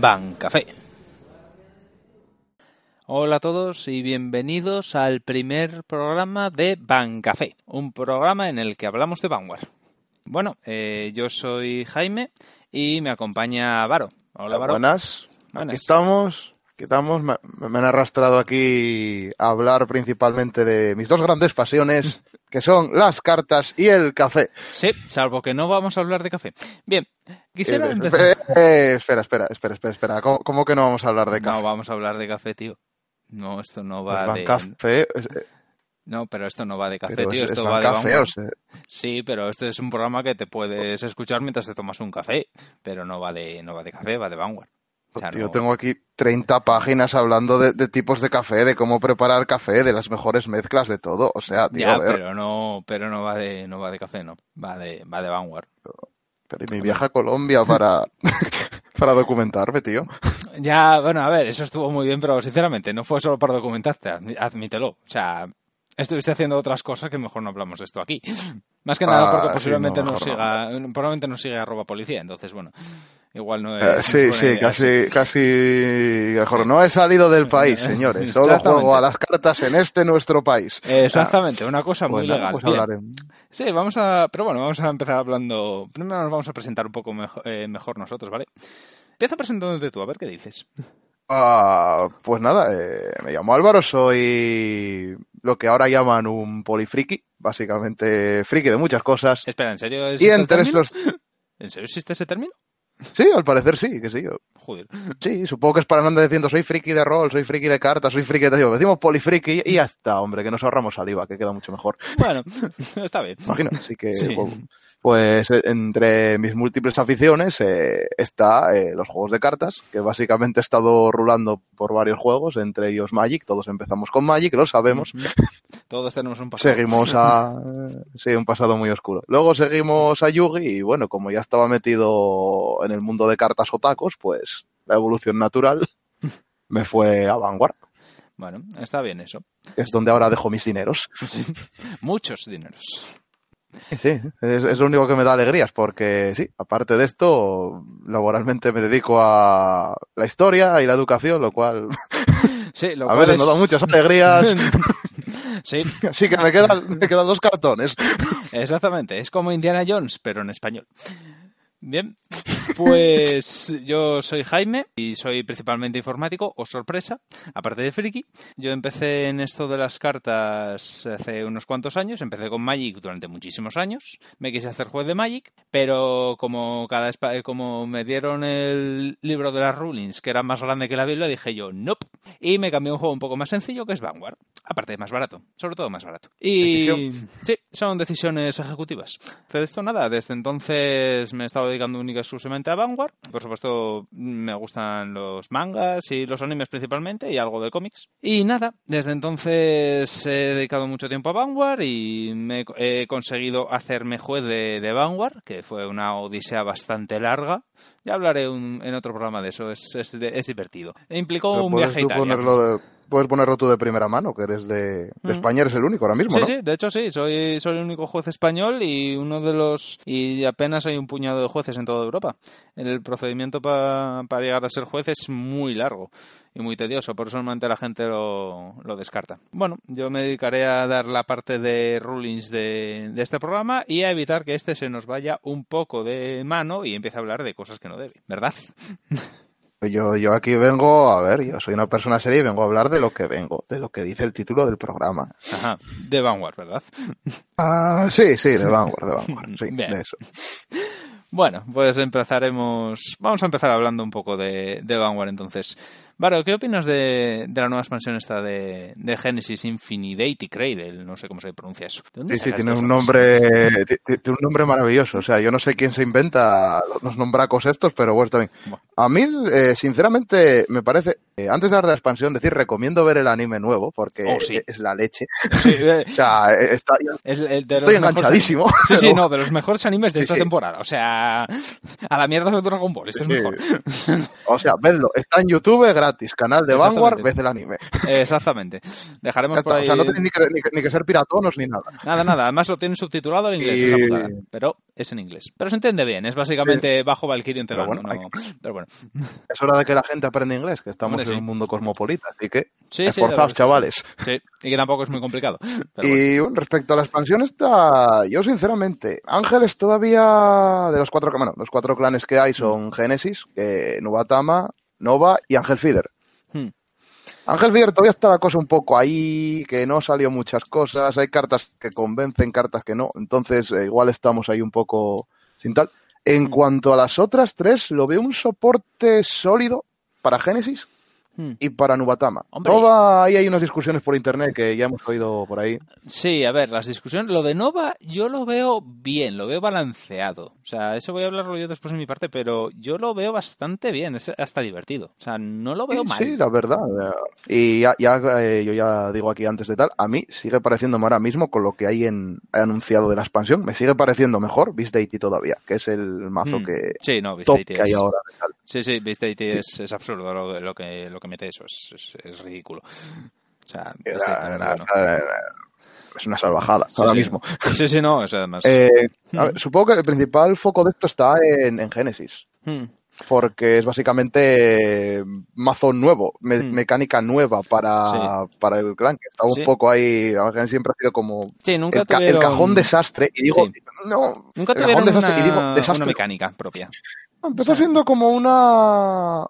Ban Café. Hola a todos y bienvenidos al primer programa de Ban Café, un programa en el que hablamos de Vanguard. Bueno, eh, yo soy Jaime y me acompaña Varo. Hola, Varo. Buenas. Buenas. Aquí estamos. Aquí estamos. Me, me han arrastrado aquí a hablar principalmente de mis dos grandes pasiones, que son las cartas y el café. Sí, salvo que no vamos a hablar de café. Bien, quisiera Eh, empezar. eh, eh, espera, espera, espera, espera, espera. ¿Cómo, cómo que no vamos a hablar de No café? vamos a hablar de café, tío. No, esto no Pues va Van de. café, eh, No, pero esto no va de café, pero tío. es- Esto es va de café, o sea, Sí, pero este es un programa que te puedes escuchar mientras te tomas un café, pero no va de, no va de café, va de Vanguard. O sea, tío, no- tengo aquí 30 páginas hablando de, de tipos de café, de cómo preparar café, de las mejores mezclas, de todo. O sea, tío, Ya, a ver, pero no, pero no va de, no va de café, no. Va de, va de Vanguard. pero y mi viaje a Colombia para, para documentarme, tío. Ya, bueno, a ver, eso estuvo muy bien, pero sinceramente no fue solo para documentarte, admítelo. O sea, estuviste haciendo otras cosas que mejor no hablamos de esto aquí. Más que nada Ah, porque sí, posiblemente no, nos mejor no. siga, probablemente nos siga arroba policía, entonces bueno, igual no Eh, es. sí, buena sí, idea, casi, casi mejor. No he salido del país, señores. Solo juego a las cartas en este nuestro país. Exactamente, una cosa muy Pues legal. pues Bien. Sí, vamos a. Pero bueno, vamos a empezar hablando. Primero nos vamos a presentar un poco eh, mejor nosotros, ¿vale? Empieza presentándote tú, a ver qué dices. Ah, pues nada, eh, me llamo Álvaro, soy lo que ahora llaman un polifriki, básicamente friki de muchas cosas. Espera, ¿en serio Y entre estos... ¿En serio existe ese término? Sí, al parecer sí, que sí. Joder. Sí, supongo que es para no andar diciendo soy friki de rol, soy friki de cartas, soy friki de... Digo, decimos polifriki y ya está, hombre, que nos ahorramos saliva, que queda mucho mejor. Bueno, está bien. imagino. Así que, Sí. pues, pues, eh, entre mis múltiples aficiones eh, está eh, los juegos de cartas, que básicamente he estado rulando por varios juegos, entre ellos Magic. Todos empezamos con Magic, lo sabemos. Todos tenemos un pasado. Seguimos a... Sí, un pasado muy oscuro. Luego seguimos a Yugi y bueno, como ya estaba metido en el mundo de cartas o tacos, pues la evolución natural me fue a Vanguard, Bueno, está bien eso. es donde ahora dejo mis dineros. Sí. Muchos dineros. Sí, es, es lo único que me da alegrías, porque sí, aparte de esto, laboralmente me dedico a la historia y la educación, lo cual Sí, lo a cual veces es- no da muchas alegrías, Sí, así que me quedan, me quedan dos cartones. exactamente. Es como Indiana Jones, pero en español. Bien, pues yo soy Jaime y soy principalmente informático, o sorpresa, aparte de friki. Yo empecé en esto de las cartas hace unos cuantos años, empecé con Magic durante muchísimos años, me quise hacer juez de Magic, pero como cada como me dieron el libro de las rulings, que era más grande que la Biblia, dije yo, nope, y me cambié a un juego un poco más sencillo que es Vanguard, aparte de más barato, sobre todo más barato. Y Decisión. sí, son decisiones ejecutivas. De esto nada, desde entonces me he estado dedicando única y a Vanguard. Por supuesto, me gustan los mangas y los animes principalmente y algo de cómics. Y nada, desde entonces he dedicado mucho tiempo a Vanguard y me he conseguido hacerme juez de, de Vanguard, que fue una odisea bastante larga. Ya hablaré un- en otro programa de eso, es, es, es divertido. E implicó un viaje a Italia. ponerlo de- puedes ponerlo tú de primera mano, que eres de, de Ujú. España, eres el único ahora mismo, Sí, ¿no? sí, de hecho sí, soy, soy el único juez español y uno de los y apenas hay un puñado de jueces en toda Europa. El procedimiento pa- para llegar a ser juez es muy largo y muy tedioso, por eso normalmente la gente lo, lo descarta. Bueno, yo me dedicaré a dar la parte de rulings de, de este programa y a evitar que este se nos vaya un poco de mano y empiece a hablar de cosas que no debe, ¿verdad? Yo, yo aquí vengo, a ver, yo soy una persona seria y vengo a hablar de lo que vengo, de lo que dice el título del programa. Ajá, de Vanguard, ¿verdad? Ah, sí, sí, de Vanguard, de Vanguard, sí, Bien. de eso. Bueno, pues empezaremos. Vamos a empezar hablando un poco de, de Vanguard entonces. Varo, ¿qué opinas de, de la nueva expansión esta de, de Genesis Infinidate Cradle? No sé cómo se pronuncia eso. ¿De dónde Sí, sí, tiene un nombre, ti- ti- tiene un nombre maravilloso. O sea, yo no sé quién se inventa los nombracos estos, pero bueno, también. Buah. A mí, eh, sinceramente, me parece, eh, antes de hablar de la expansión, decir, recomiendo ver el anime nuevo, porque Oh, sí. es la leche. Eh, O sea, está, es el de los estoy enganchadísimo. Sí, sí, no, de los mejores animes de esta temporada. O sea, a la mierda de Dragon Ball, esto Sí. es mejor. O sea, vedlo, está en YouTube gratis. Gratis, canal de. Vanguard, ves el anime. Exactamente. Dejaremos por está, ahí. O sea, no tenéis ni que, ni que- ni que ser piratonos ni nada. Nada, nada. Además lo tienen subtitulado en inglés, Y- esa putada. Pero es en inglés. Pero se entiende bien. Es básicamente bajo Valkyrie Pero Tegano. bueno, no- Pero bueno. Es hora de que la gente aprenda inglés, que estamos en un mundo cosmopolita, así que Sí, sí, la esforzaos, verdad es que chavales. Sí. Y que tampoco es muy complicado. Pero. Y bueno, respecto a la expansión está, yo sinceramente, Ángeles todavía de los cuatro, bueno, los cuatro clanes que hay son Génesis, que Nubatama, Nova y Ángel Feeder. Hmm. Ángel Feeder todavía está la cosa un poco ahí, que no salió muchas cosas, hay cartas que convencen, cartas que no, entonces eh, igual estamos ahí un poco sin tal. En Hmm. cuanto a las otras tres, lo veo un soporte sólido para Génesis. Y para Nubatama. Hombre. Nova, ahí hay unas discusiones por internet que ya hemos oído por ahí. Sí, a ver, las discusiones. Lo de Nova yo lo veo bien, lo veo balanceado. O sea, eso voy a hablarlo yo después en mi parte, pero yo lo veo bastante bien, es hasta divertido. O sea, no lo veo Sí, mal. sí, la verdad. Y ya, ya, eh, yo ya digo aquí antes de tal, a mí sigue pareciéndome ahora mismo con lo que hay en anunciado de la expansión, me sigue pareciendo mejor Beast Deity todavía, que es el mazo Hmm. que Sí, no, top que hay es- ahora. tal. Sí, sí, Beast Deity Es, es absurdo lo, lo que, lo que mete eso, es, es- es ridículo. O sea, no es una salvajada ahora sí. mismo. Sí, sí, no, es además. Eh, ver, supongo que el principal foco de esto está en, en Genesis. Hmm. porque es básicamente eh, mazo nuevo, me- Hmm. mecánica nueva para, para el clan, que está un Sí. poco ahí, siempre ha sido como Sí, nunca el, ca- el tuvieron- cajón desastre, y digo, Sí. no, Nunca el cajón desastre, una, y digo, una desastre. mecánica propia. Empezó siendo como una,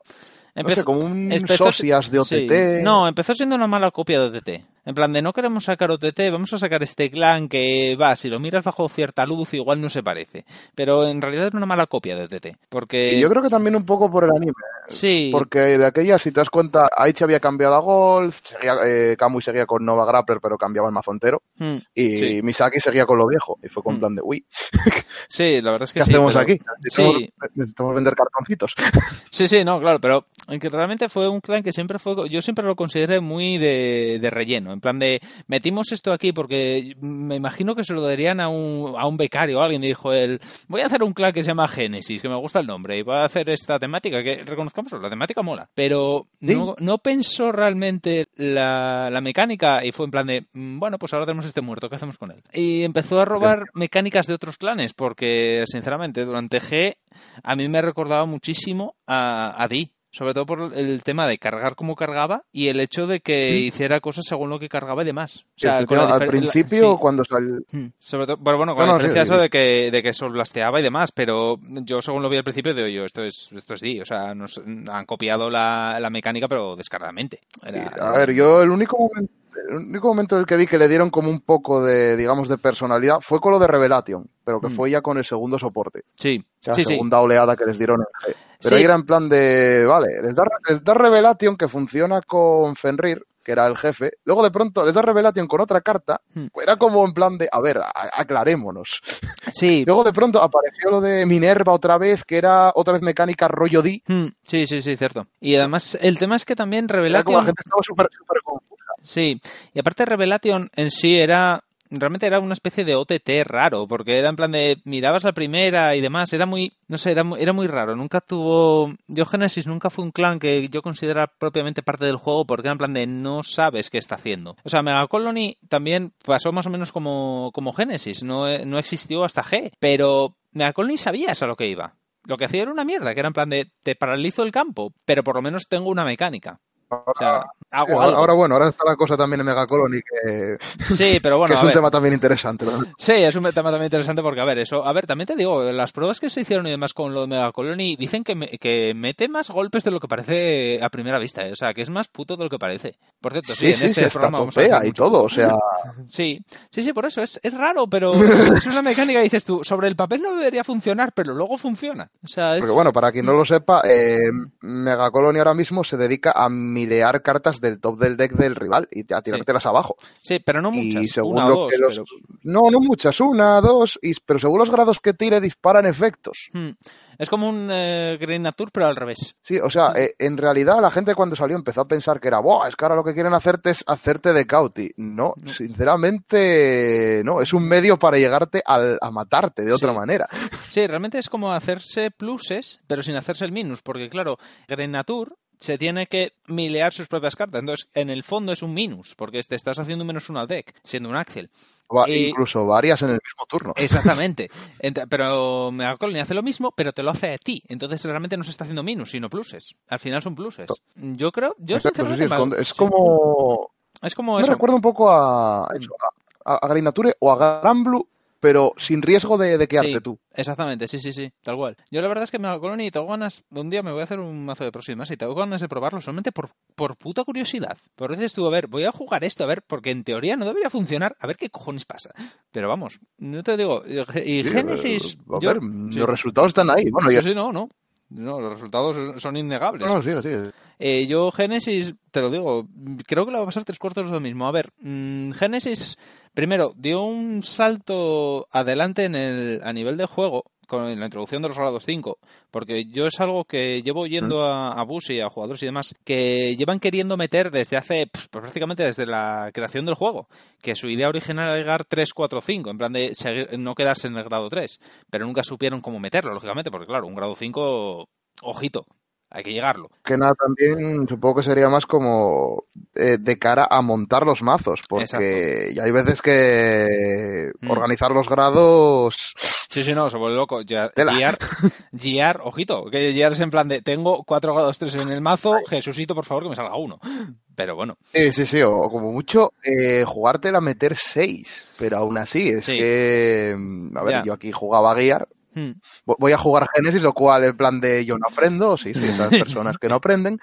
no Empezó- sé, como un empezó- socias de OTT. sí. No, empezó siendo una mala copia de OTT. En plan de no queremos sacar OTT, vamos a sacar este clan que va, si lo miras bajo cierta luz igual no se parece. Pero en realidad era una mala copia de OTT. Porque... Y yo creo que también un poco por el anime. Sí. Porque de aquella, si te das cuenta, Aichi había cambiado a Golf, seguía, eh, Kamui seguía con Nova Grappler, pero cambiaba el mazo entero. Hmm. Y Sí. Misaki seguía con lo viejo. Y fue con Mm. plan de, uy, Sí, la verdad es que ¿qué sí. hacemos pero- aquí? Necesitamos, Sí. necesitamos vender cartoncitos. Sí, sí, no, claro, pero que realmente fue un clan que siempre fue, yo siempre lo consideré muy de, de relleno, en plan de, metimos esto aquí porque me imagino que se lo darían a un, a un becario o alguien, dijo él, voy a hacer un clan que se llama Génesis, que me gusta el nombre, y voy a hacer esta temática, que reconozcamos, la temática mola, pero Sí. no, no pensó realmente la, la mecánica y fue en plan de, "Mm, bueno, pues ahora tenemos este muerto, ¿qué hacemos con él? Y empezó a robar mecánicas de otros clanes, porque sinceramente durante G a mí me recordaba muchísimo a, a Di. Sobre todo por el tema de cargar como cargaba y el hecho de que hiciera cosas según lo que cargaba y demás. O sea, con la al principio, sí. cuando sal... Mm, Sobre todo, pero bueno, con No, la no, diferencia sí, eso sí. de que, de que solblasteaba y demás, pero yo según lo vi al principio digo yo, esto es, esto es Di, o sea, nos han copiado la, la mecánica pero descaradamente. Era- A ver, yo el único momento... El único momento en el que vi que le dieron como un poco de, digamos, de personalidad fue con lo de Revelation, pero que Mm. fue ya con el segundo soporte. Sí, O sea, sí, segunda oleada que les dieron en. Pero Sí. ahí era en plan de, vale, les da, les da Revelation que funciona con Fenrir, que era el jefe. Luego de pronto les da Revelation con otra carta. Hmm. Era como en plan de, a ver, aclarémonos. Sí, Luego de pronto apareció lo de Minerva otra vez, que era otra vez mecánica rollo D. Mm, sí, sí, sí, cierto. Y además el tema es que también Era como la Revelation... gente estaba súper, súper confusa. Sí, y aparte Revelation en sí era realmente era una especie de OTT raro, porque era en plan de mirabas la primera y demás, era muy, no sé, era, era muy raro, nunca tuvo, yo Genesis nunca fue un clan que yo considera propiamente parte del juego porque era en plan de no sabes qué está haciendo. O sea, Mega Colony también pasó más o menos como, como Genesis, no, no existió hasta G, pero Mega Colony sabías a lo que iba. Lo que hacía era una mierda, que era en plan de te paralizo el campo, pero por lo menos tengo una mecánica. O sea, hago Sí, ahora, algo. ahora, bueno, ahora está la cosa también en Megacolony, que, Sí, pero bueno, que es un ver. tema también interesante. ¿no? Sí, es un tema también interesante porque, a ver, eso, a ver, también te digo, las pruebas que se hicieron y demás con lo de Mega Colony dicen que, me- que mete más golpes de lo que parece a primera vista, ¿eh? o sea, que es más puto de lo que parece. Por cierto, sí, Sí, en sí, este sí, programa vamos a y todo, o sea... Sí, sí, sí, por eso es, es raro, pero es una mecánica, dices tú, sobre el papel no debería funcionar, pero luego funciona. O sea, es... Porque bueno, para quien no lo sepa, eh, Megacolony ahora mismo se dedica a milear cartas del top del deck del rival y a tirártelas abajo. Sí, pero no muchas, y según una lo dos, que los... pero- No, no muchas, una, dos, y... pero según los grados que tire disparan efectos. Hmm. Es como un eh, Green Nature, pero al revés. Sí, o sea, eh, en realidad la gente cuando salió empezó a pensar que era, ¡buah! Es que ahora lo que quieren hacerte es hacerte de cauti. No, sinceramente, no, es un medio para llegarte al- a matarte de otra Sí. manera. Sí, realmente es como hacerse pluses, pero sin hacerse el minus, porque claro, Green Nature se tiene que milear sus propias cartas. Entonces, en el fondo es un minus, porque te estás haciendo un menos uno al deck, siendo un Axel. Va- incluso varias en el mismo turno. Exactamente. Ent- pero Mega Colony hace lo mismo, pero te lo hace a ti. Entonces realmente no se está haciendo minus, sino pluses. Al final son pluses. Yo creo, yo Exacto, sí, es, me- como... Es como Me eso. recuerda un poco a, a eso, a, a Grinature o a Granblue, pero sin riesgo de, de quedarte Sí. tú. Exactamente, sí, sí, sí, tal cual. Yo la verdad es que Mega Colony tengo ganas, un día me voy a hacer un mazo de próximas y tengo ganas de probarlo solamente por, por puta curiosidad. Por veces tú, a ver, voy a jugar esto, a ver, porque en teoría no debería funcionar, a ver qué cojones pasa. Pero vamos, no te digo, y Sí, Génesis... A yo- ver, sí. los resultados están ahí. Bueno, Sí, ya sí, no, no. No, los resultados son innegables. No, sigue, sigue. Eh, yo, Génesis, te lo digo, creo que le va a pasar tres cuartos de lo mismo. A ver, mm, Génesis, primero, dio un salto adelante en el, a nivel de juego con la introducción de los grados 5, porque yo es algo que llevo oyendo a, a Bus y a jugadores y demás, que llevan queriendo meter desde hace, pues prácticamente desde la creación del juego, que su idea original era llegar 3, 4, 5, en plan de seguir- no quedarse en el grado 3, pero nunca supieron cómo meterlo, lógicamente, porque claro, un grado 5, ojito, hay que llegarlo. Que nada, también supongo que sería más como eh, de cara a montar los mazos, porque ya hay veces que Mm. organizar los grados... Sí, sí, no, se vuelve loco. Ya- Gear, ojito, que Gear es en plan de tengo 4 grados 3 en el mazo, Jesucito, por favor, que me salga uno. Pero bueno, Sí, sí, sí, o como mucho eh, jugártela a meter 6, pero aún así es Sí. que... mm, A ver, Ya. yo aquí jugaba a guiar, hmm, Vo- voy a jugar Génesis, lo cual en plan de yo no aprendo, sí, sí, personas que no aprenden,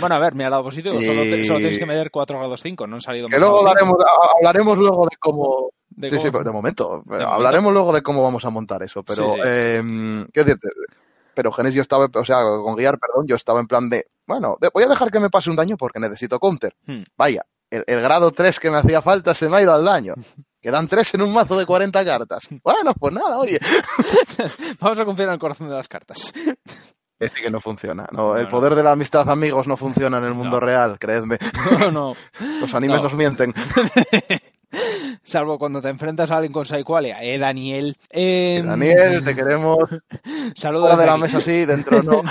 bueno, a ver, mira, lado positivo, solo, te- Y- solo tienes que meter 4 grados 5, no han salido que luego hablaremos, luego de cómo... De sí, cómo- sí, pero de momento, hablaremos luego de cómo vamos a montar eso, pero... Sí, sí. eh, decirte, pero Génesis yo estaba, o sea, con guiar, perdón, yo estaba en plan de, bueno, voy a dejar que me pase un daño porque necesito counter. Hmm. Vaya, el, el grado 3 que me hacía falta se me ha ido al daño. Quedan 3 en un mazo de 40 cartas. Bueno, pues nada, oye. Vamos a confiar en el corazón de las cartas. Es que no funciona. No, No, el no. poder de la amistad, amigos, no funciona en el mundo No. real, creedme. No, no. Los animes No. nos mienten. Salvo cuando te enfrentas a alguien con Saikualia. Eh, Daniel. Eh, Daniel, te queremos. Saludos Fuera de la mesa sí, dentro no.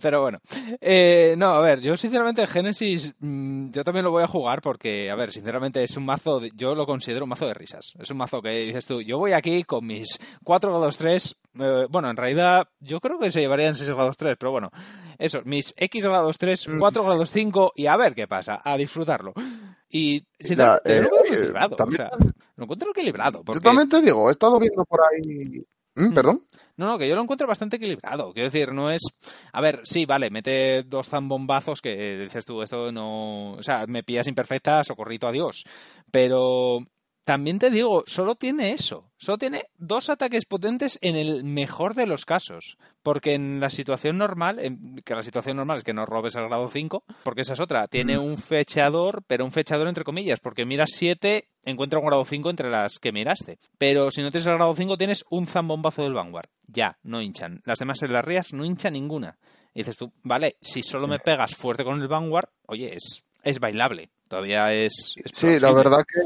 Pero bueno, eh, no, a ver, yo sinceramente Genesis, mm, yo también lo voy a jugar porque, a ver, sinceramente es un mazo, de- yo lo considero un mazo de risas. Es un mazo que dices tú, yo voy aquí con mis 4 grados 3, eh, bueno, en realidad yo creo que se llevarían 6 grados 3, pero bueno, eso, mis X grados 3, Mm. 4 grados 5 y a ver qué pasa, a disfrutarlo. Y sinceramente, Ya, yo lo eh, encuentro equilibrado, o sea, lo encuentro equilibrado. Yo Porque... también te digo, he estado viendo por ahí. ¿Mm? Mm. ¿Perdón? No, no, que yo lo encuentro bastante equilibrado. Quiero decir, no es. A ver, sí, vale, mete dos zambombazos que dices tú, esto no. O sea, me pillas imperfecta, socorrito, adiós. Pero también te digo, solo tiene eso. Solo tiene dos ataques potentes en el mejor de los casos. Porque en la situación normal, en- que la situación normal es que no robes el grado 5, porque esa es otra. Tiene un fechador, pero un fechador entre comillas, porque miras 7, encuentra un grado 5 entre las que miraste. Pero si no tienes el grado 5, tienes un zambombazo del Vanguard. Ya, no hinchan. Las demás en las rías no hinchan ninguna. Y dices tú, vale, si solo me pegas fuerte con el Vanguard, oye, es, es bailable. Todavía es. es Sí, la verdad que.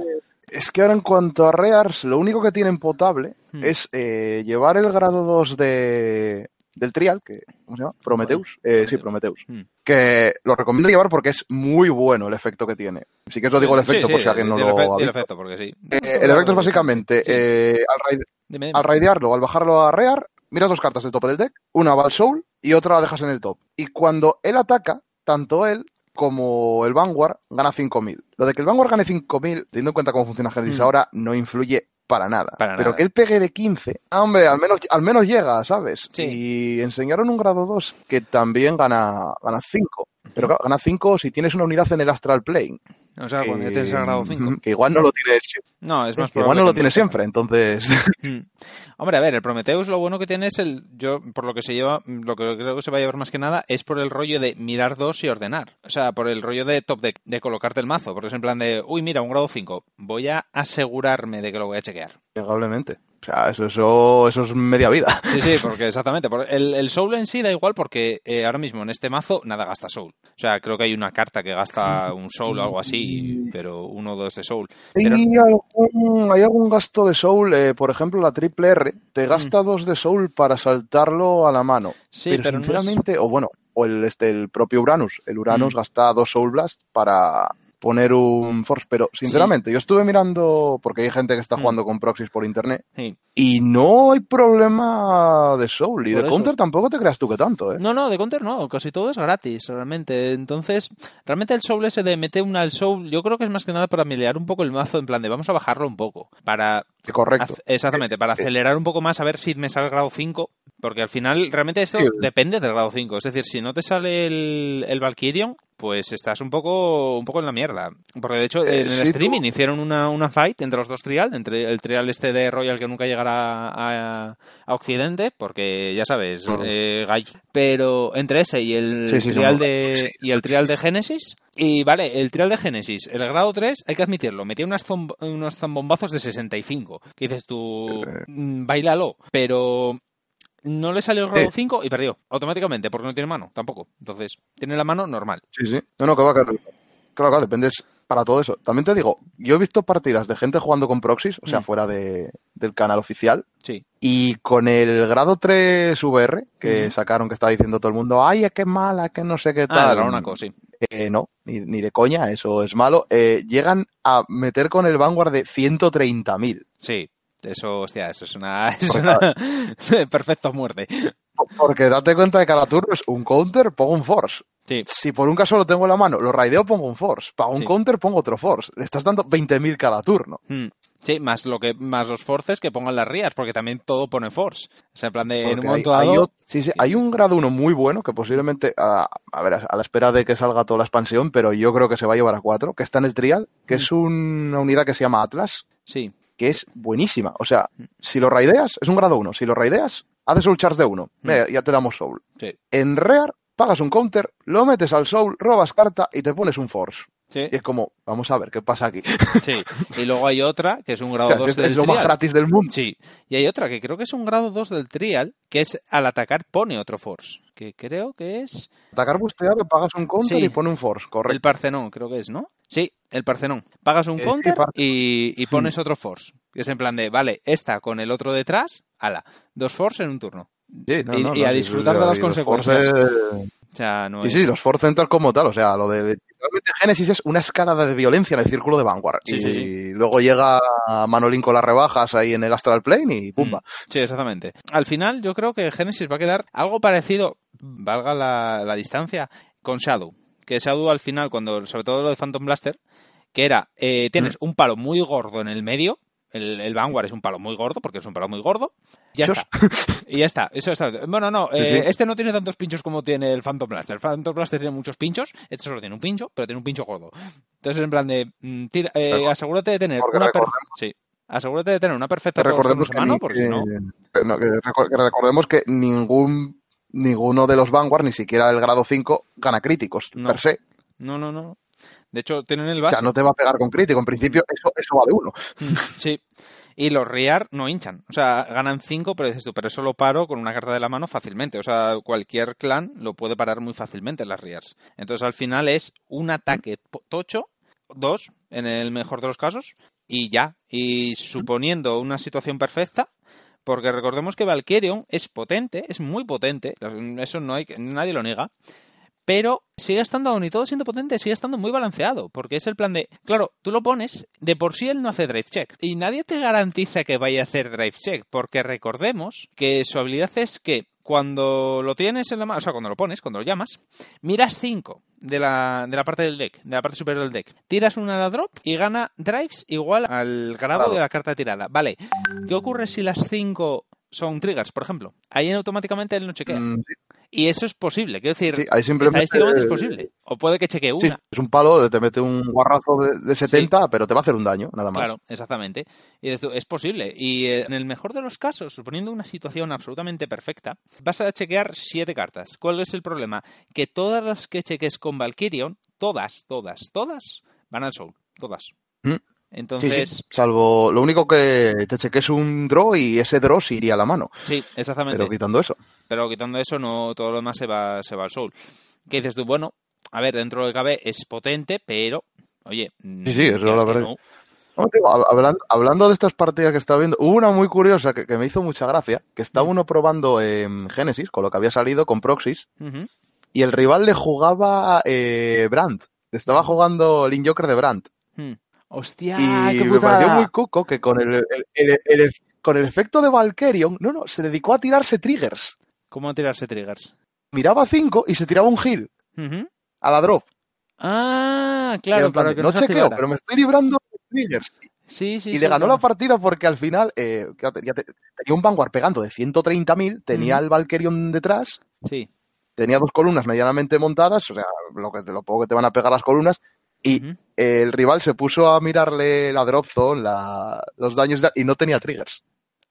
Es que ahora en cuanto a Rears, lo único que tienen potable Hmm. es eh, llevar el grado 2 de, del trial, que ¿cómo se llama? Prometheus. Eh, sí, Prometheus. Hmm. Que lo recomiendo llevar porque es muy bueno el efecto que tiene. Sí que os lo digo el Sí, efecto sí, por si alguien no lo ha el visto. efecto, porque sí. Eh, el efecto es básicamente, Sí. eh, al, raid- Dime, dime. al raidearlo, al bajarlo a rear, miras dos cartas del tope del deck, una va al soul y otra la dejas en el top. Y cuando él ataca, tanto él como el Vanguard gana 5.000. Lo de que el Vanguard gane 5.000, teniendo en cuenta cómo funciona Genesis Mm. ahora, no influye para nada. Para Pero nada. que él pegue de 15, ah, hombre, al menos, al menos llega, ¿sabes? Sí. Y enseñaron un grado 2 que también gana, gana 5. Pero claro, gana 5 si tienes una unidad en el Astral Plane. O sea, cuando ya que- tienes el grado 5. Que igual no lo tienes, No, es más que igual no lo tienes siempre, entonces... Mm. Hombre, a ver, el Prometheus lo bueno que tiene es el. Yo, por lo que se lleva, lo que creo que se va a llevar más que nada es por el rollo de mirar dos y ordenar. O sea, por el rollo de top deck, de colocarte el mazo. Porque es en plan de, uy, mira, un grado 5. Voy a asegurarme de que lo voy a chequear. Probablemente. O sea, eso, eso, eso es media vida. Sí, sí, porque exactamente. El, el Soul en sí da igual porque eh, ahora mismo en este mazo nada gasta Soul. O sea, creo que hay una carta que gasta un Soul o algo así, pero uno o dos de Soul. Pero- ¿Hay, algún, hay algún gasto de Soul, eh, por ejemplo, la triple R, te gasta dos de Soul para saltarlo a la mano. Sí, pero, pero no es- sinceramente, o bueno, o el, este, el propio Uranus. El Uranus Mm. gasta dos Soul Blast para poner un Force, pero sinceramente, yo estuve mirando, porque hay gente que está Mm. jugando con proxies por internet, Sí. y no hay problema de Soul, y Por de eso. Counter tampoco te creas tú que tanto, ¿eh? No, no, de Counter no, casi todo es gratis, realmente. Entonces, realmente el Soul ese de meter una al Soul, yo creo que es más que nada para milear un poco el mazo, en plan de vamos a bajarlo un poco. Para. Correcto. ac- Exactamente, para acelerar un poco más a ver si me sale el grado 5. Porque al final, realmente esto Sí. depende del grado 5. Es decir, si no te sale el, el Valkyrion, pues estás un poco, un poco en la mierda. Porque de hecho, Eh, en el sí, tú- streaming hicieron una, una fight entre los dos trial, entre el trial este de Royal que nunca llegará a, a Occidente, porque ya sabes, Ujú. eh. Pero entre ese y el Sí, sí, trial de y el trial de Génesis. Y vale, el trial de Génesis, el grado 3, hay que admitirlo, metía unas unos zambombazos de 65. Que dices tú, Eh. mm, bailalo. Pero no le salió el grado Sí. 5 y perdió automáticamente, porque no tiene mano tampoco. Entonces, tiene la mano normal. Sí, sí. No, no, que va, que claro, claro, dependes para todo eso. También te digo, yo he visto partidas de gente jugando con proxies, o sea, Mm. fuera de, del canal oficial, Sí. y con el grado 3 VR, que sacaron que está diciendo todo el mundo, ay, es que es mala, es que no sé qué Ah, tal. el Granónaco, sí. Eh, no, ni, ni de coña, eso es malo. Eh, llegan a meter con el Vanguard de 130.000. Sí. Eso, hostia, eso es una, es Porque, una perfecta muerte. Porque date cuenta de cada turno es un counter, pongo un force. Sí. Si por un caso lo tengo en la mano, lo raideo, pongo un force. Para un Sí. counter, pongo otro force. Le estás dando 20.000 cada turno. Mm. Sí, más lo que más los forces que pongan las rías, porque también todo pone force. O sea, en plan de en un Porque momento hay, dado. sí, sí, hay un grado 1 muy bueno que posiblemente, a, a ver, a la espera de que salga toda la expansión, pero yo creo que se va a llevar a 4, que está en el trial, que Mm. es una unidad que se llama Atlas, Sí. Que es buenísima. O sea, si lo raideas, es un grado 1. Si lo raideas, haces soul charge de 1. Mm. ya te damos soul. Sí. En Rear, pagas un counter, lo metes al soul, robas carta y te pones un force. Sí, Y es como, vamos a ver qué pasa aquí. sí. Y luego hay otra que es un O grado sea, 2 es, del es lo más trial. gratis del mundo. Sí. Y hay otra que creo que es un grado 2 del trial, que es al atacar pone otro force. Que creo que es Atacar busteado, pagas un counter Sí. y pone un force, el correcto. Parcenón, creo que es, ¿no? Sí, el Parcenón. Pagas un Eh, counter y, y pones otro force. Que es en plan de, vale, esta con el otro detrás, ala, dos force en un turno. Sí, no, y- no, y no, a sí, disfrutar de las y consecuencias. O sea, no Sí, es... sí, los Force Centers como tal, o sea, lo de literalmente Genesis es una escalada de violencia en el círculo de Vanguard. Sí, y sí, sí. luego llega Manolín con las rebajas ahí en el Astral Plane y pumba. Mm, Sí, exactamente. Al final, yo creo que Genesis va a quedar algo parecido, valga la, la distancia, con Shadow. Que Shadow al final, cuando, sobre todo lo de Phantom Blaster, que era, eh, tienes Mm. un palo muy gordo en el medio, el, el Vanguard es un palo muy gordo, porque es un palo muy gordo, ya Dios. está. y ya está, eso está. Bueno, no, Sí, eh, sí. este no tiene tantos pinchos como tiene el Phantom Blaster. El Phantom Blaster tiene muchos pinchos, este solo tiene un pincho, pero tiene un pincho gordo. Entonces, en plan de, mm, tira- eh, Claro. asegúrate de tener una... Sí. Asegúrate de tener una perfecta recordemos que, mano, porque si no... no, que recordemos que ningún ninguno de los Vanguard, ni siquiera el grado 5, gana críticos, No. per se. No, no, no. De hecho, tienen el O base. sea, no te va a pegar con crítico. En principio, eso, eso va de uno. Mm, Sí. Y los Riar no hinchan. O sea, ganan 5, pero dices tú, pero eso lo paro con una carta de la mano fácilmente. O sea, cualquier clan lo puede parar muy fácilmente las Riars. Entonces, al final es un ataque tocho, dos, en el mejor de los casos, y ya. Y suponiendo una situación perfecta, porque recordemos que Valkyrion es potente, es muy potente, eso no hay que, nadie lo niega, pero sigue estando, aun y todo siendo potente, sigue estando muy balanceado, porque es el plan de, claro, tú lo pones, de por sí él no hace drive check, y nadie te garantiza que vaya a hacer drive check, porque recordemos que su habilidad es que cuando lo tienes en la mano, o sea, cuando lo pones, cuando lo llamas, miras 5 de la, de la parte del deck, de la parte superior del deck, tiras una la drop y gana drives igual al grado de la carta tirada. Vale, ¿qué ocurre si las 5 son triggers, por ejemplo? Ahí automáticamente él no chequea. Mm, sí, Y eso es posible, quiero decir, sí, ahí simplemente estadísticamente es posible. O puede que chequee Sí, una. es un palo, te mete un guarrazo de, de 70, pero te va a hacer un daño, nada más. Claro, exactamente. Y dices tú, es posible. Y eh, en el mejor de los casos, suponiendo una situación absolutamente perfecta, vas a chequear siete cartas. ¿Cuál es el problema? Que todas las que cheques con Valkyrion, todas, todas, todas, van al Soul. Todas. Mm. Entonces, sí. Salvo lo único que te cheques un draw y ese draw se iría a la mano. sí, exactamente. Pero quitando eso. Pero quitando eso, no todo lo demás se va, se va al soul. ¿Qué dices tú? Bueno, a ver, dentro del KB es potente, pero, oye, Sí, sí, eso la verdad. no. Hablando, hablando de estas partidas que estaba viendo, hubo una muy curiosa que, que me hizo mucha gracia, que estaba Mm. uno probando en Genesis, con lo que había salido, con Proxys, y el rival le jugaba eh, Brandt. Le estaba jugando Link Joker de Brandt. Hmm. Hostia, y qué me pareció muy cuco que con el, el- el- el- con el efecto de Valkyrion, no, no, se dedicó a tirarse triggers. ¿Cómo tirarse triggers? Miraba 5 y se tiraba un heal a la drop. Ah, claro, plan que no chequeo, pero me estoy librando de triggers. Sí, sí, y sí, le ganó claro. la partida porque al final eh, tenía un Vanguard pegando de 130.000, tenía Ujú. el Valkyrion detrás, Sí. tenía dos columnas medianamente montadas, o sea, lo, que, lo poco que te van a pegar las columnas, y el rival se puso a mirarle la drop zone, la- los daños, de- y no tenía triggers.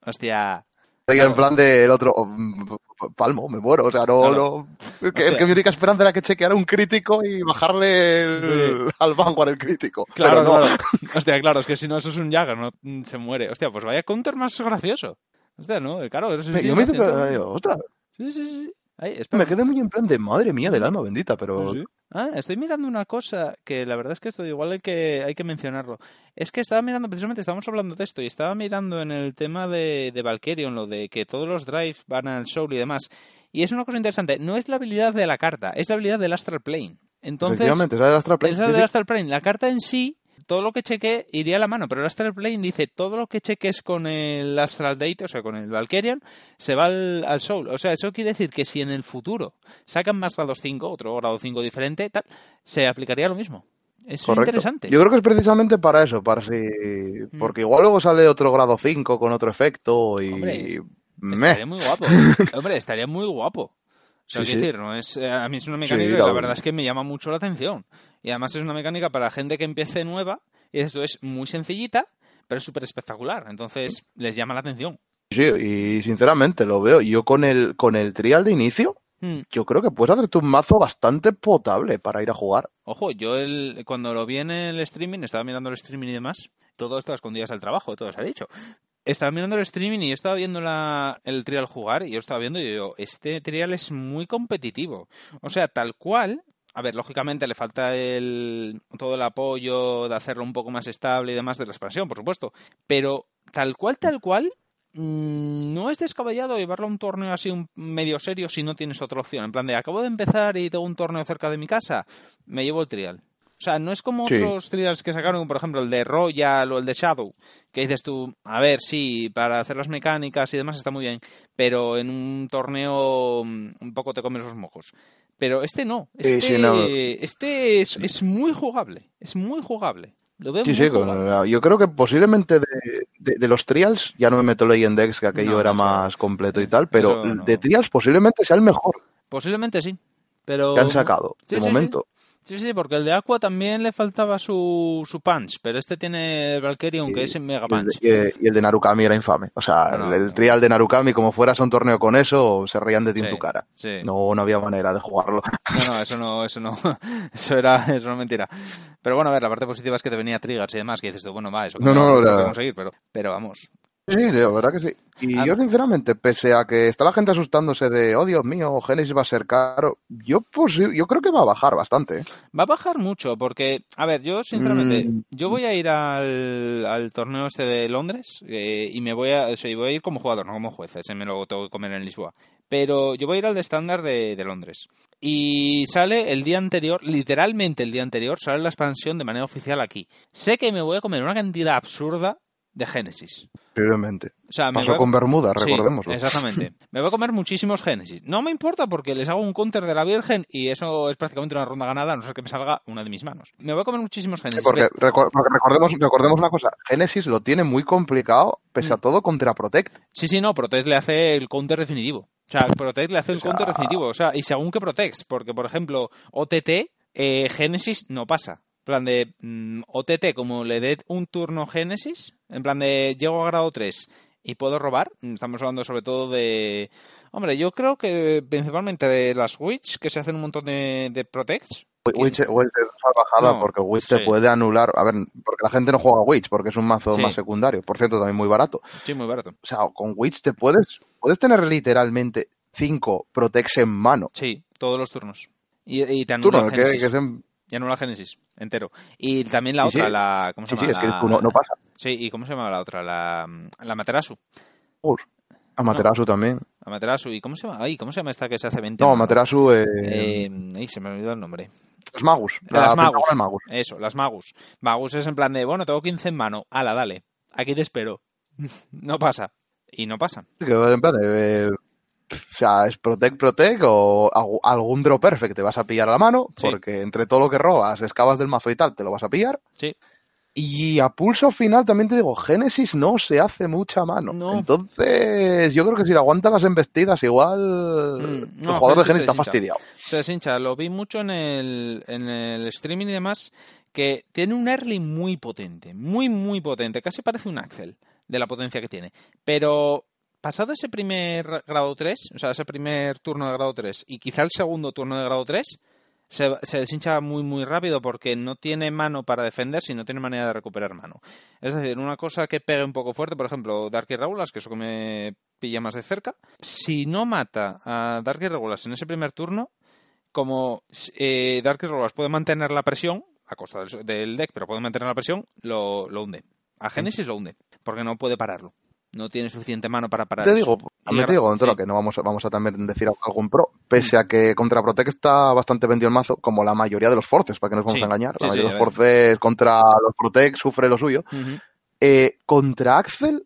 Hostia. Claro. en plan del otro, oh, mm, palmo, me muero, o sea, no, Claro. no- que, mi única esperanza era que chequeara un crítico y bajarle el- Sí. al Vanguard el crítico. Claro, no. claro. Hostia, claro, es que si no, eso es un Jagger, no mm, se muere. Hostia, pues vaya counter más gracioso. Hostia, ¿no? Claro, eso sí. yo me hice, gracia, eh, ostras, Sí, sí, sí. Ahí, me quedé muy en plan de madre mía del alma bendita, pero ¿Ah, sí? Ah, estoy mirando una cosa que la verdad es que esto igual hay que, hay que mencionarlo. Es que estaba mirando, precisamente estábamos hablando de esto y estaba mirando en el tema de, de Valkyrion, lo de que todos los drive van al soul y demás. Y es una cosa interesante, no es la habilidad de la carta, es la habilidad del Astral Plane. Entonces, del Astral Plane, del sí. Astral Plane, la carta en sí, todo lo que cheque iría a la mano, pero el Astral Plane dice todo lo que cheques con el Astral Date, o sea, con el Valkyrian, se va al, al Soul. O sea, eso quiere decir que si en el futuro sacan más grados 5, otro grado 5 diferente, tal, se aplicaría lo mismo. Es Correcto. interesante. Yo creo que es precisamente para eso, para si... Porque igual luego sale otro grado 5 con otro efecto y... Hombre. Estaría muy guapo. Hombre, estaría muy guapo. O sea, Sí, quiero sí. decir, no es, eh, a mí es una mecánica Sí, que la verdad es que me llama mucho la atención. Y además es una mecánica para gente que empiece nueva y esto es muy sencillita, pero es súper espectacular. Entonces les llama la atención. Sí, y sinceramente lo veo. Yo con el, con el trial de inicio, Hmm. yo creo que puedes hacerte un mazo bastante potable para ir a jugar. Ojo, yo el, cuando lo vi en el streaming, estaba mirando el streaming y demás, todo esto a escondidas al trabajo, todo se ha dicho. Estaba mirando el streaming y yo estaba viendo el trial jugar y yo estaba viendo y yo, este trial es muy competitivo. O sea, tal cual, a ver, lógicamente le falta el, todo el apoyo de hacerlo un poco más estable y demás de la expansión, por supuesto, pero tal cual, tal cual, mm, no es descabellado llevarlo a un torneo así un medio serio si no tienes otra opción. En plan de, acabo de empezar y tengo un torneo cerca de mi casa, me llevo el trial. O sea, no es como Sí. otros trials que sacaron, por ejemplo, el de Royal o el de Shadow, que dices tú, a ver, sí, para hacer las mecánicas y demás está muy bien, pero en un torneo mm, un poco te comes los mojos. Pero este no, este, sí, no. este es, es muy jugable, es muy jugable. Lo veo muy jugable. yo creo que posiblemente de, de- de los trials, ya no me meto ley en Dex, que aquello No, era más completo y tal, pero no. de trials posiblemente sea el mejor Posiblemente sí, pero... que han sacado de momento. Sí, sí, porque el de Aqua también le faltaba su, su punch, pero este tiene el Valkyrion, que Y- es en Mega y el Punch. de- Y, el de Narukami era infame. O sea, No, el, el no. trial de Narukami, como fueras a un torneo con eso, se reían de ti en tu cara. sí. No, no había manera de jugarlo. No, no, eso no, eso no, eso era, eso no es mentira. Pero bueno, a ver, la parte positiva es que te venía triggers y demás, que dices tú, bueno, va, eso que No, no, a la- conseguir, pero, pero vamos. Sí, la verdad que sí. Y yo, sinceramente, pese a que está la gente asustándose de, oh Dios mío, Genesis va a ser caro, yo, pues, yo creo que va a bajar bastante. ¿eh? Va a bajar mucho, porque, a ver, yo sinceramente, Mm. yo voy a ir al, al torneo este de Londres eh, y me voy a, o sea, voy a ir como jugador, no como juez, ese me lo tengo que comer en Lisboa. Pero yo voy a ir al de estándar de, de Londres. Y sale el día anterior, literalmente el día anterior, sale la expansión de manera oficial aquí. Sé que me voy a comer una cantidad absurda de Génesis. Posiblemente. O sea, Pasó a- con Bermuda, Sí, recordémoslo. exactamente. Me voy a comer muchísimos Génesis. No me importa porque les hago un counter de la Virgen y eso es prácticamente una ronda ganada, a no ser que me salga una de mis manos. Me voy a comer muchísimos Sí, Génesis. porque, recor- porque recordemos, recordemos una cosa, Genesis lo tiene muy complicado, pese Mm. a todo, contra Protect. Sí, sí, no, Protect le hace el counter definitivo. O sea, Protect le hace el O sea- counter definitivo. O sea, y según que Protects, porque por ejemplo, OTT, eh, Génesis no pasa. En plan de mm, OTT, como le dé un turno Génesis, en plan de llego a grado 3 y puedo robar, estamos hablando sobre todo de... Hombre, yo creo que principalmente de las Witch, que se hacen un montón de, de Protects. Witch, es No, porque Witch sí. te puede anular. A ver, porque la gente no juega Witch porque es un mazo Sí. más secundario. Por cierto, también muy barato. Sí, muy barato. O sea, con Witch te puedes, puedes tener literalmente cinco Protects en mano. Sí, todos los turnos. Y, y te anula no, que, que es en- Y anula Génesis, entero. Y también la Sí, otra, sí. la... ¿Cómo se Sí, sí, llama? es que La- no, no pasa. Sí, ¿y cómo se llama la otra? La, la Materasu. Ur. Amaterasu también. Amaterasu. ¿Y cómo se llama? Ay, ¿cómo se llama esta que se hace 20 No, mano? Materasu, eh, Eh, ay, se me olvidó el nombre. los Magus. Las la Magus. Eso, las Magus. Magus es en plan de, bueno, tengo 15 en mano. Ala, dale. Aquí te espero. no pasa. Y no pasa. Sí, que en plan, eh, o sea, es Protect, Protect o algún Draw Perfect te vas a pillar a la mano, Sí. porque entre todo lo que robas, excavas del mazo y tal, te lo vas a pillar. Sí. Y a pulso final también te digo, Génesis no se hace mucha mano. No. Entonces, yo creo que si le aguantan las embestidas, igual Mm, el no, jugador de Génesis está fastidiado. Se deshincha. Lo vi mucho en el, en el streaming y demás, que tiene un early muy potente. Muy, muy potente. Casi parece un Axel de la potencia que tiene. Pero pasado ese primer grado 3, o sea, ese primer turno de grado 3 y quizá el segundo turno de grado 3, se, se deshincha muy, muy rápido porque no tiene mano para defender si no tiene manera de recuperar mano. Es decir, una cosa que pegue un poco fuerte, por ejemplo, Dark Irregulars, que es lo que me pilla más de cerca, si no mata a Dark Irregulars en ese primer turno, como eh, Dark Irregulars puede mantener la presión, a costa del, del deck, pero puede mantener la presión, lo, lo hunde. A Genesis lo hunde, porque no puede pararlo. No tiene suficiente mano para parar Te eso. digo, también te digo, dentro de sí. lo que no vamos a, vamos a también decir algún pro, pese a que contra Protect está bastante vendido el mazo, como la mayoría de los forces, para que nos vamos Sí, a engañar. sí, la mayoría de los forces contra los Protect sufre lo suyo. Eh, contra Axel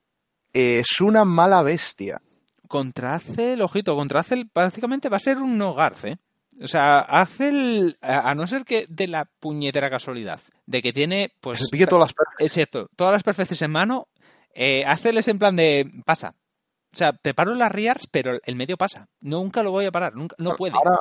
eh, es una mala bestia. Contra Acel, ojito, contra Acel básicamente va a ser un no Garth, ¿eh? O sea, Acel, a no ser que de la puñetera casualidad, de que tiene, pues... se pille todas las per- Es cierto, todas las perfecciones en mano, eh, Acel es en plan de, pasa. O sea, te paro las Rears, pero el medio pasa. Nunca lo voy a parar, nunca, no puede. Ahora,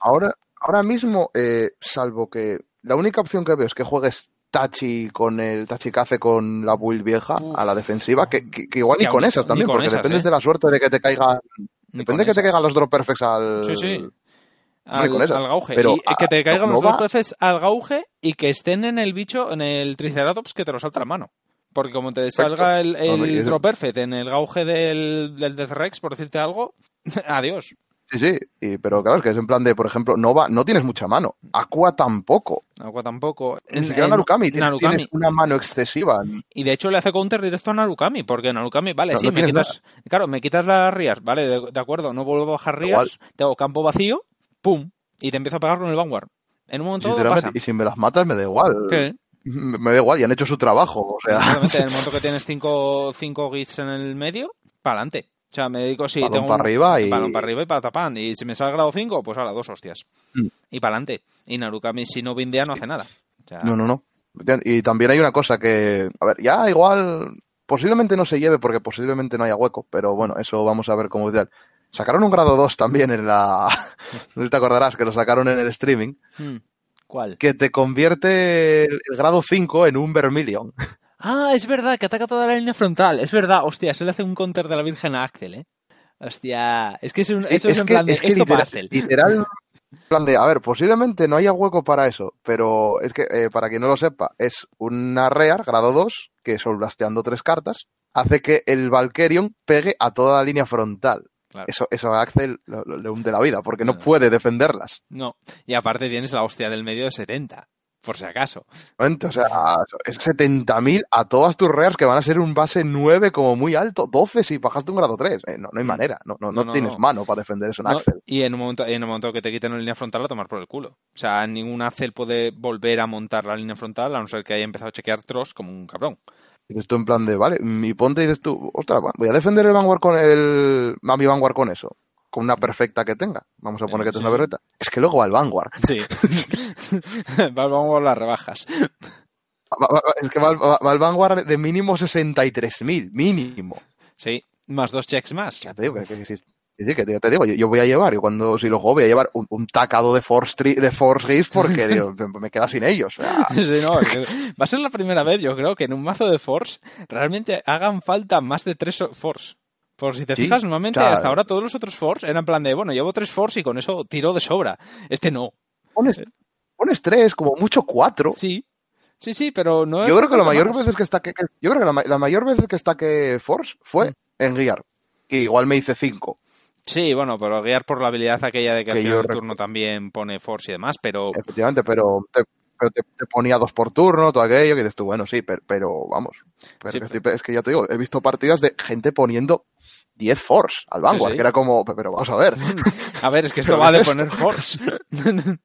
ahora, ahora mismo, eh, salvo que la única opción que veo es que juegues Tachi con el Tachi que hace con la build vieja Uf. a la defensiva, que, que- que igual Que ni con esas también, con porque esas, dependes ¿eh? de la suerte de que te caigan. Depende de que te caigan los drop perfects al. Sí, sí. No, Al, con esas. al gauge. Pero y que te caigan no los dos veces al gauge y que estén en el bicho, en el Triceratops, que te lo salta la mano. Porque como te salga el, el No, no, Perfect en el gauge del, del Death Rex, por decirte algo, adiós. Sí, sí, y- pero claro, es que es en plan de, por ejemplo, Nova no tienes mucha mano. Aqua tampoco. Agua tampoco. Ni siquiera Narukami, tienes, Narukami. tienes una mano excesiva. Y de hecho le hace counter directo a Narukami, porque Narukami, vale, No, sí, no me quitas. Claro, me quitas las Rias, vale, de, de acuerdo, no vuelvo a bajar Igual. Rias, tengo campo vacío, pum, y te empiezo a pegar con el Vanguard. En un momento pasa. y si me las matas me da igual. Sí. Me da igual, y han hecho su trabajo. O sea, en el momento que tienes cinco, cinco gits en el medio, para adelante. O sea, me dedico si Balón tengo pa' un- arriba y- balón para arriba y para tapán. Y si me sale grado 5, pues ahora dos hostias. Mm. Y para adelante. Y Narukami, si no bindea, no hace nada. O sea, No, no, no. Y también hay una cosa que, a ver, ya igual, posiblemente no se lleve porque posiblemente no haya hueco, pero bueno, eso vamos a ver cómo. Sacaron un grado 2 también en la... No sé si te acordarás que lo sacaron en el streaming, mm, ¿Cuál? que te convierte el, grado 5 en un Vermilion. Ah, es verdad, que ataca toda la línea frontal. Es verdad, hostia, se le hace un counter de la Virgen a Axel, ¿eh? Hostia, es que es un, eso es, que- plan de, es que esto para literal, Axel. literal, plan de, a ver, posiblemente no haya hueco para eso, pero es que, eh, para quien no lo sepa, es una Rear, grado 2, que solblasteando tres cartas, hace que el Valkyrion pegue a toda la línea frontal. Claro. Eso, eso a Axel le hunde la vida, porque no Claro. puede defenderlas. No, y aparte tienes la hostia del medio de 70, por si acaso. O sea, es 70.000 a todas tus Rears que van a ser un base 9 como muy alto, 12 si bajaste un grado 3. Eh, no, no hay Mm. manera, no, no, No, no no, tienes no. mano para defender eso en No, Axel. y en un momento, en un momento que te quiten la línea frontal a tomar por el culo. O sea, ningún Axel puede volver a montar la línea frontal a no ser que haya empezado a chequear Tross como un cabrón. Dices tú en plan de, vale, y ponte y dices tú, ostras, va, voy a defender el Vanguard con el, a mi Vanguard con eso, con una perfecta que tenga. Vamos a poner que Sí, tenga una perfecta. Es que luego va el Vanguard. Sí. Vamos a las rebajas. Va- va- va- es que va, va- va el Vanguard de mínimo 63.000, mínimo. Sí, más dos checks más. Ya te digo, que, que- que sí, que te, te digo, yo, yo voy a llevar, yo cuando, si lo juego, voy a llevar un, un tacado de Force, de Force porque digo, me, me queda sin ellos. O sea, Sí, no, es que va a ser la primera vez, yo creo, que en un mazo de Force realmente hagan falta más de tres Force. Por si te Sí, fijas, normalmente o sea, hasta ahora todos los otros Force eran plan de, bueno, llevo tres Force y con eso tiro de sobra. Este no. pones, pones tres, como mucho cuatro. Sí. Sí, sí, pero no Yo creo que la mayor más. veces que está que, yo creo que la, ma- la mayor veces que está que Force fue Mm. en Gear, que igual me hice cinco. Sí, bueno, pero guiar por la habilidad aquella de que al Que final yo del rec- turno también pone Force y demás, pero Efectivamente, pero te, pero te, te ponía dos por turno, todo aquello, que dices tú, bueno, sí, pero, pero vamos. Pero Sí, es que ya te digo, he visto partidas de gente poniendo 10 Force al Vanguard, sí. que era como, pero vamos a ver. A ver, es que esto ¿Pero va de esto? poner force.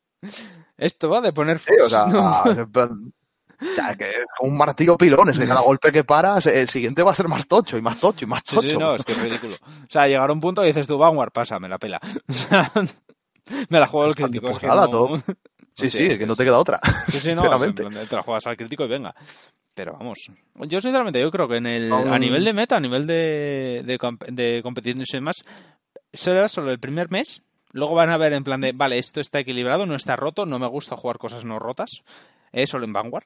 esto va de poner Sí, force. o sea, no. O sea, que es como un martillo pilón, es que cada golpe que paras, el siguiente va a ser más tocho y más tocho y más tocho. sí, no, es que es ridículo. O sea, llegar a un punto y dices tú, Vanguard, pasa, me la pela. Me la juego al crítico. Es que no... todo. Sí, sí, es que no te queda otra. Sí, sí, no, sinceramente. te la juegas al crítico y venga. Pero vamos, yo sinceramente, yo creo que en el, a nivel de meta, a nivel de, de, de competiciones y demás, será solo el primer mes. Luego van a ver en plan de, vale, esto está equilibrado, no está roto, no me gusta jugar cosas no rotas. Es solo en Vanguard.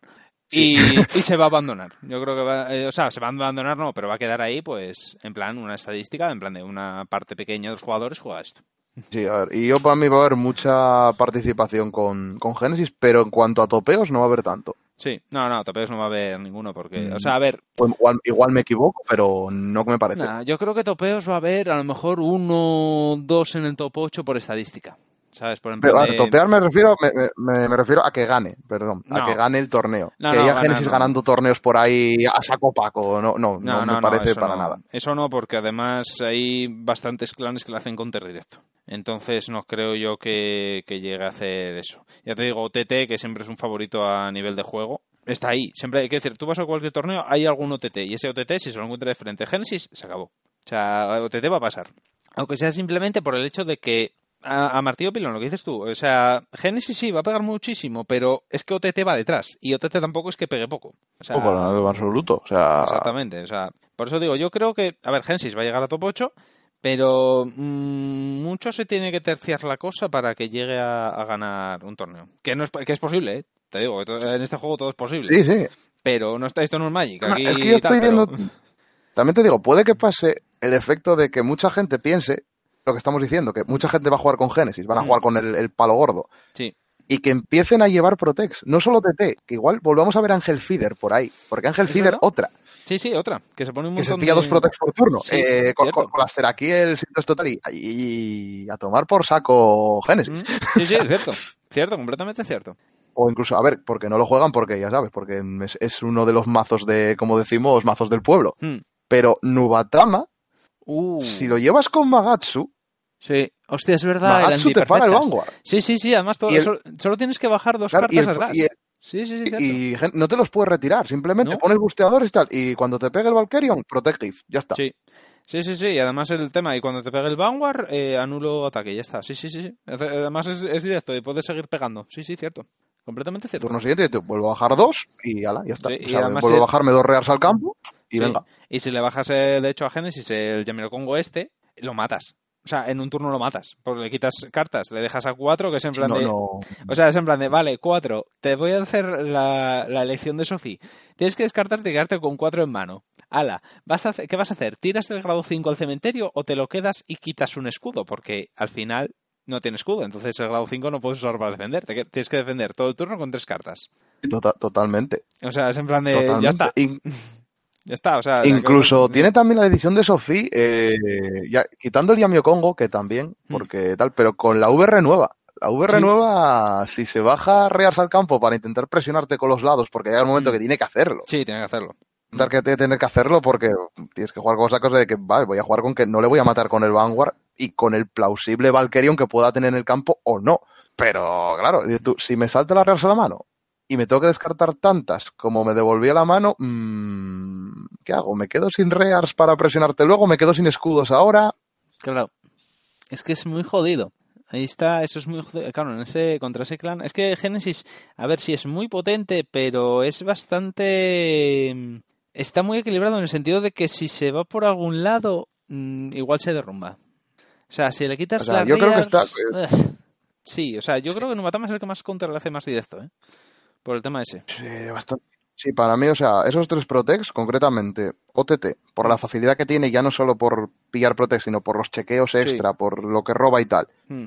Y, y se va a abandonar. Yo creo que va, eh, o sea, se va a abandonar, no, pero va a quedar ahí, pues, en plan, una estadística, en plan de una parte pequeña de los jugadores juega esto. Sí, a ver, y yo para mí va a haber mucha participación con, con Genesis, pero en cuanto a topeos no va a haber tanto. Sí, no, no, topeos no va a haber ninguno, porque, Mm. o sea, a ver, O igual, igual me equivoco, pero no me parece. Nah, yo creo que topeos va a haber a lo mejor uno, dos en el top 8 por estadística. ¿Sabes? Por ejemplo, Pero, de- topear me refiero, me, me- me refiero a que gane, perdón, No. a que gane el torneo. No, que no, haya ganar Genesis ganando torneos por ahí a saco paco, no, no, no, No, no, me no, parece para no. nada. Eso no, porque además hay bastantes clanes que le hacen counter directo. Entonces no creo yo que, que llegue a hacer eso. Ya te digo, OTT, que siempre es un favorito a nivel de juego, está ahí. Siempre hay que decir, tú vas a cualquier torneo, hay algún OTT. Y ese OTT, si se lo encuentra de frente a Genesis, se acabó. O sea, OTT va a pasar. Aunque sea simplemente por el hecho de que a, a martillo pilón, lo que dices tú. O sea, Genesis sí va a pegar muchísimo, pero es que OTT va detrás. Y OTT tampoco es que pegue poco. O sea, No, en absoluto. O sea, Exactamente, o sea, por eso digo, yo creo que, a ver, Genesis va a llegar a top 8, pero mm, mucho se tiene que terciar la cosa para que llegue a, a ganar un torneo. Que no es, que es posible, ¿eh? te digo, en este juego todo es posible. sí, sí. Pero no está, esto no es Magic. No, Aquí es que yo tal, estoy pero- viendo. También te digo, puede que pase el efecto de que mucha gente piense lo que estamos diciendo, que mucha gente va a jugar con Genesis, van a Mm. jugar con el, el palo gordo. Sí, Y que empiecen a llevar Protex, no solo TT, que igual volvamos a ver a Ángel Feeder por ahí, porque Ángel ¿Es Feeder otra, sí, sí, otra, que se pone un que se montón pilla de- dos Protex por turno, Sí, eh, con, con- con las Terakiels y a tomar por saco Genesis. Mm, Sí, sí, es cierto, cierto, completamente cierto. O incluso, a ver, porque no lo juegan, porque ya sabes, porque es, es uno de los mazos de, como decimos, mazos del pueblo. Mm. Pero Nubatama, Uh, si lo llevas con Magatsu, sí, hostia, es verdad, el te para el. Vanguard. Sí, sí, sí, además todo, Y el- solo, solo tienes que bajar dos Claro, cartas el- atrás. y el- sí, sí, sí. Y no te los puedes retirar, simplemente ¿No? pones busteadores y tal. Y cuando te pegue el Valkyrion, Protective, ya está. Sí. Sí, sí, sí, y además el tema, y cuando te pegue el Vanguard, eh, anulo ataque, ya está. Sí, sí, sí, sí. Además es, es directo y puedes seguir pegando. Sí, sí, cierto. Completamente cierto. Turno siguiente te vuelvo a bajar dos y ala, ya está. Sí, O y sea, además vuelvo el- a bajarme dos rears al campo y Sí. venga. Y si le bajas, de hecho, a Genesis el Yamiroquongo este, lo matas. O sea, en un turno lo matas. Porque le quitas cartas, le dejas a cuatro, que es en plan No, de... no. O sea, es en plan de, vale, cuatro, te voy a hacer la, la elección de Sophie. Tienes que descartarte y quedarte con cuatro en mano. Ala, ¿vas a hacer, ¿qué vas a hacer? ¿Tiras el grado 5 al cementerio o te lo quedas y quitas un escudo? Porque al final no tiene escudo, entonces el grado 5 no puedes usar para defender. Te que- tienes que defender todo el turno con tres cartas. Tota- totalmente. O sea, es en plan de, totalmente. ya está, In- ya está. O sea, incluso tiene también la edición de Sofía, eh, ya, quitando el Yamio Congo, que también, Mm. porque tal, pero con la VR nueva. La VR Sí. nueva, si se baja rears al campo para intentar presionarte con los lados, porque llega un momento Mm. que tiene que hacerlo. Sí, tiene que hacerlo. Intentar que te- tener que hacerlo porque tienes que jugar con esa cosa de que, vale, voy a jugar con que no le voy a matar con el Vanguard y con el plausible Valkyrion que pueda tener en el campo o no. Pero, claro, dices tú, si me salta la rearse a la mano y me tengo que descartar tantas como me devolvía la mano, mm, ¿qué hago? ¿Me quedo sin rears para presionarte luego? ¿Me quedo sin escudos ahora? Claro. Es que es muy jodido. Ahí está, eso es muy jodido. Claro, en ese, contra ese clan. Es que Genesis, a ver si es muy potente, pero es bastante. mm, Está muy equilibrado en el sentido de que si se va por algún lado, mm, igual se derrumba. O sea, si le quitas O sea, las yo creo que está- ugh. Sí, o sea, yo creo que Nubatama es el que más counter le hace más directo, ¿eh? Por el tema ese. Sí, bastante. Sí, para mí, o sea, esos tres Protex, concretamente, OTT, por la facilidad que tiene, ya no solo por pillar Protex, sino por los chequeos extra, por lo que roba y tal, Mm,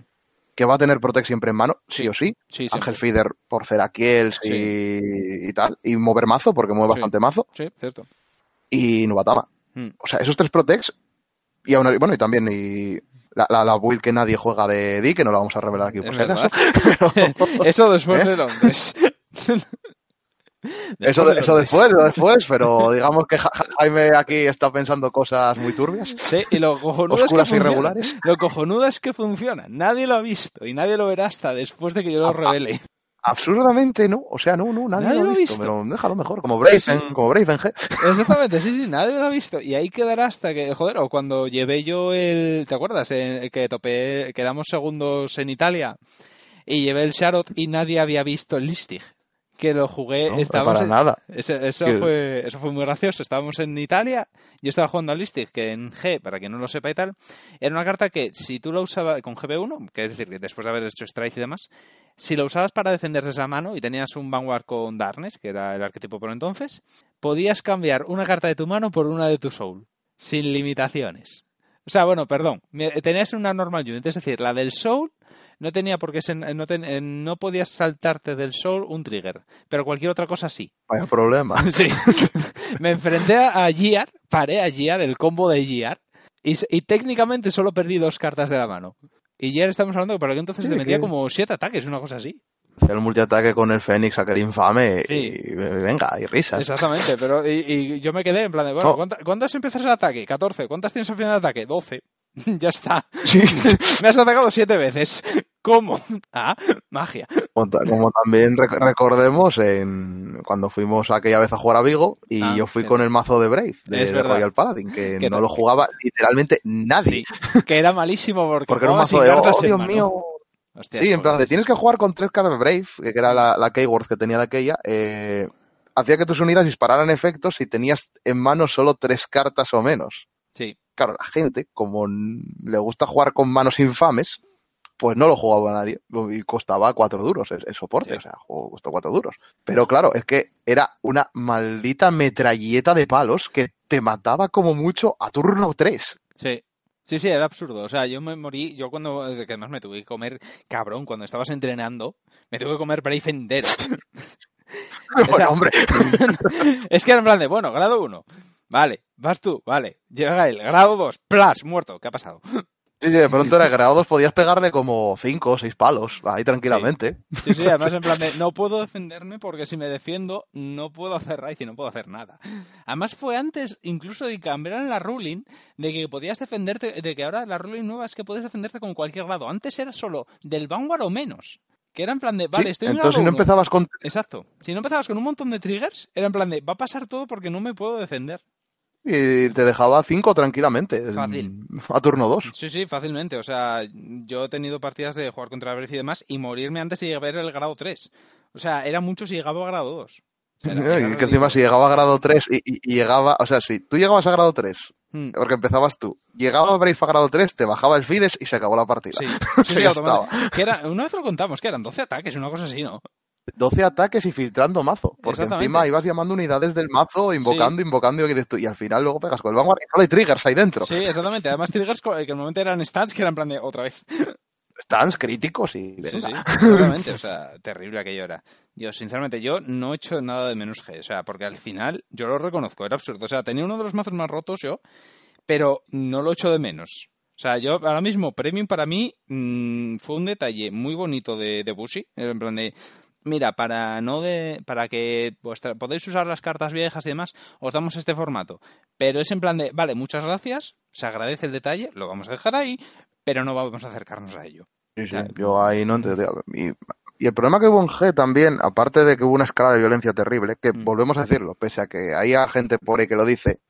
que va a tener Protex siempre en mano, sí, o sí. Sí. Ángel Feeder por Cerakiels y, y tal. Y mover mazo, porque mueve bastante mazo. Sí, cierto. Y Nubatama. Mm. O sea, esos tres Protex. Y aún, bueno, y también y la, la, la build que nadie juega de Di, que no la vamos a revelar aquí por si acaso. Eso después ¿Eh? de Londres. Eso, de eso después, lo después, pero digamos que Ja- Ja- Jaime aquí está pensando cosas muy turbias. Sí, y lo cojonudo es que Oscuras y funciona. regulares. Lo cojonudo es que funciona. Nadie lo ha visto y nadie lo verá hasta después de que yo lo revele. Absurdamente no, o sea, no, no, nadie, Nadie lo lo ha visto, visto. pero déjalo mejor, como Brave, en, como Brave en G. Exactamente, sí, sí, nadie lo ha visto. Y ahí quedará hasta que, joder, o cuando llevé yo el, ¿te acuerdas? Eh, que topé, quedamos segundos en Italia y llevé el Sharot y nadie había visto el Listig. Que lo jugué, No, estábamos para en- nada. Eso, fue, eso fue muy gracioso. Estábamos en Italia, yo estaba jugando al Listig, que en G, para quien no lo sepa y tal, era una carta que si tú la usabas con GB1, que es decir, que después de haber hecho Strike y demás, si lo usabas para defenderse esa mano y tenías un Vanguard con Darkness, que era el arquetipo por entonces, podías cambiar una carta de tu mano por una de tu Soul, sin limitaciones. O sea, bueno, perdón, tenías una normal unit, es decir, la del Soul no tenía por qué ser, no, ten- eh, no podías saltarte del Soul un trigger, pero cualquier otra cosa sí. Vaya problema. Sí. Me enfrenté a Giar, paré a Giar, el combo de Giar, y, técnicamente solo perdí dos cartas de la mano. Y Giar estamos hablando que para que entonces Sí, te metía que- como siete ataques, una cosa así. El multiataque con el Fénix, aquel infame, Sí. y venga, y risas. Exactamente, pero y, y yo me quedé en plan de, bueno, No. ¿cuánta- ¿cuántas empiezas el ataque? 14. ¿Cuántas tienes al final de ataque? 12. ya está. Sí. Me has atacado siete veces. ¿Cómo? Ah, magia. Como, ta- como también rec- recordemos en cuando fuimos aquella vez a jugar a Vigo y Ah, yo fui sí. con el mazo de Brave, de. Royal Paladin, que no lo jugaba literalmente nadie. Sí, que era malísimo porque, Porque era un mazo de, oh, Dios mío. Sí, en plan de tienes que jugar con tres cartas de Brave, que era la, la que tenía de aquella. eh, hacía que tus unidades dispararan efectos si tenías en mano solo tres cartas o menos. Sí, Claro, la gente, como le gusta jugar con manos infames, pues no lo jugaba nadie. Y costaba cuatro duros el, el soporte, Sí. o sea, juego costó cuatro duros. Pero claro, es que era una maldita metralleta de palos que te mataba como mucho a turno 3. Sí. Sí, sí, era absurdo. O sea, yo me morí, yo cuando, que además me tuve que comer, cabrón, cuando estabas entrenando, me tuve que comer Brave entero. O sea, hombre, es que era en plan de, bueno, grado 1, vale, vas tú, vale, llega el grado 2, plas, muerto, ¿qué ha pasado? Sí, sí, de pronto era grado 2, podías pegarle como cinco o seis palos, ahí tranquilamente. Sí, sí, además en plan de, no puedo defenderme porque si me defiendo no puedo hacer raíz y no puedo hacer nada. Además fue antes incluso de que cambiaran la ruling de que podías defenderte, de que ahora la ruling nueva es que puedes defenderte con cualquier grado. Antes era solo del Vanguard o menos. Que era en plan de, vale, Sí, estoy en entonces si no uno. empezabas con... Exacto. Si no empezabas con un montón de triggers, era en plan de, va a pasar todo porque no me puedo defender. Y te dejaba cinco tranquilamente. Fácil. A turno 2. Sí, sí, fácilmente. O sea, yo he tenido partidas de jugar contra Brave y demás y morirme antes de llegar al grado 3. O sea, era mucho si llegaba a grado 2. O sea, era- era Y que encima si llegaba a grado 3 y, y- y llegaba, o sea, si tú llegabas a grado 3, Mm. porque empezabas tú, llegaba Brave a grado 3, te bajaba el Fides y se acabó la partida. Sí, sí. Que era, una vez lo contamos, que eran 12 ataques, una cosa así, ¿no? 12 ataques y filtrando mazo, porque encima ibas llamando unidades del mazo, invocando, invocando, y, y al final luego pegas con el Vanguard y solo hay triggers ahí dentro. Sí, exactamente. Además, triggers co- que normalmente eran stats que eran plan de otra vez. Stands críticos y... Sí, sí, exactamente. O sea, terrible aquello era. Yo, sinceramente, yo no he hecho nada de menos G. O sea, porque al final, yo lo reconozco, era absurdo. O sea, tenía uno de los mazos más rotos yo, pero no lo echo de menos. O sea, yo ahora mismo, Premium para mí mm, fue un detalle muy bonito de, de Bushi. En plan de, mira, para no de, para que vuestra, podéis usar las cartas viejas y demás, os damos este formato. Pero es en plan de, vale, muchas gracias, se agradece el detalle, lo vamos a dejar ahí, pero no vamos a acercarnos a ello. Sí, sí, yo ahí no entendía. Y, y el problema que hubo en G también, aparte de que hubo una escala de violencia terrible, que Mm. volvemos a decirlo, pese a que hay gente por ahí que lo dice,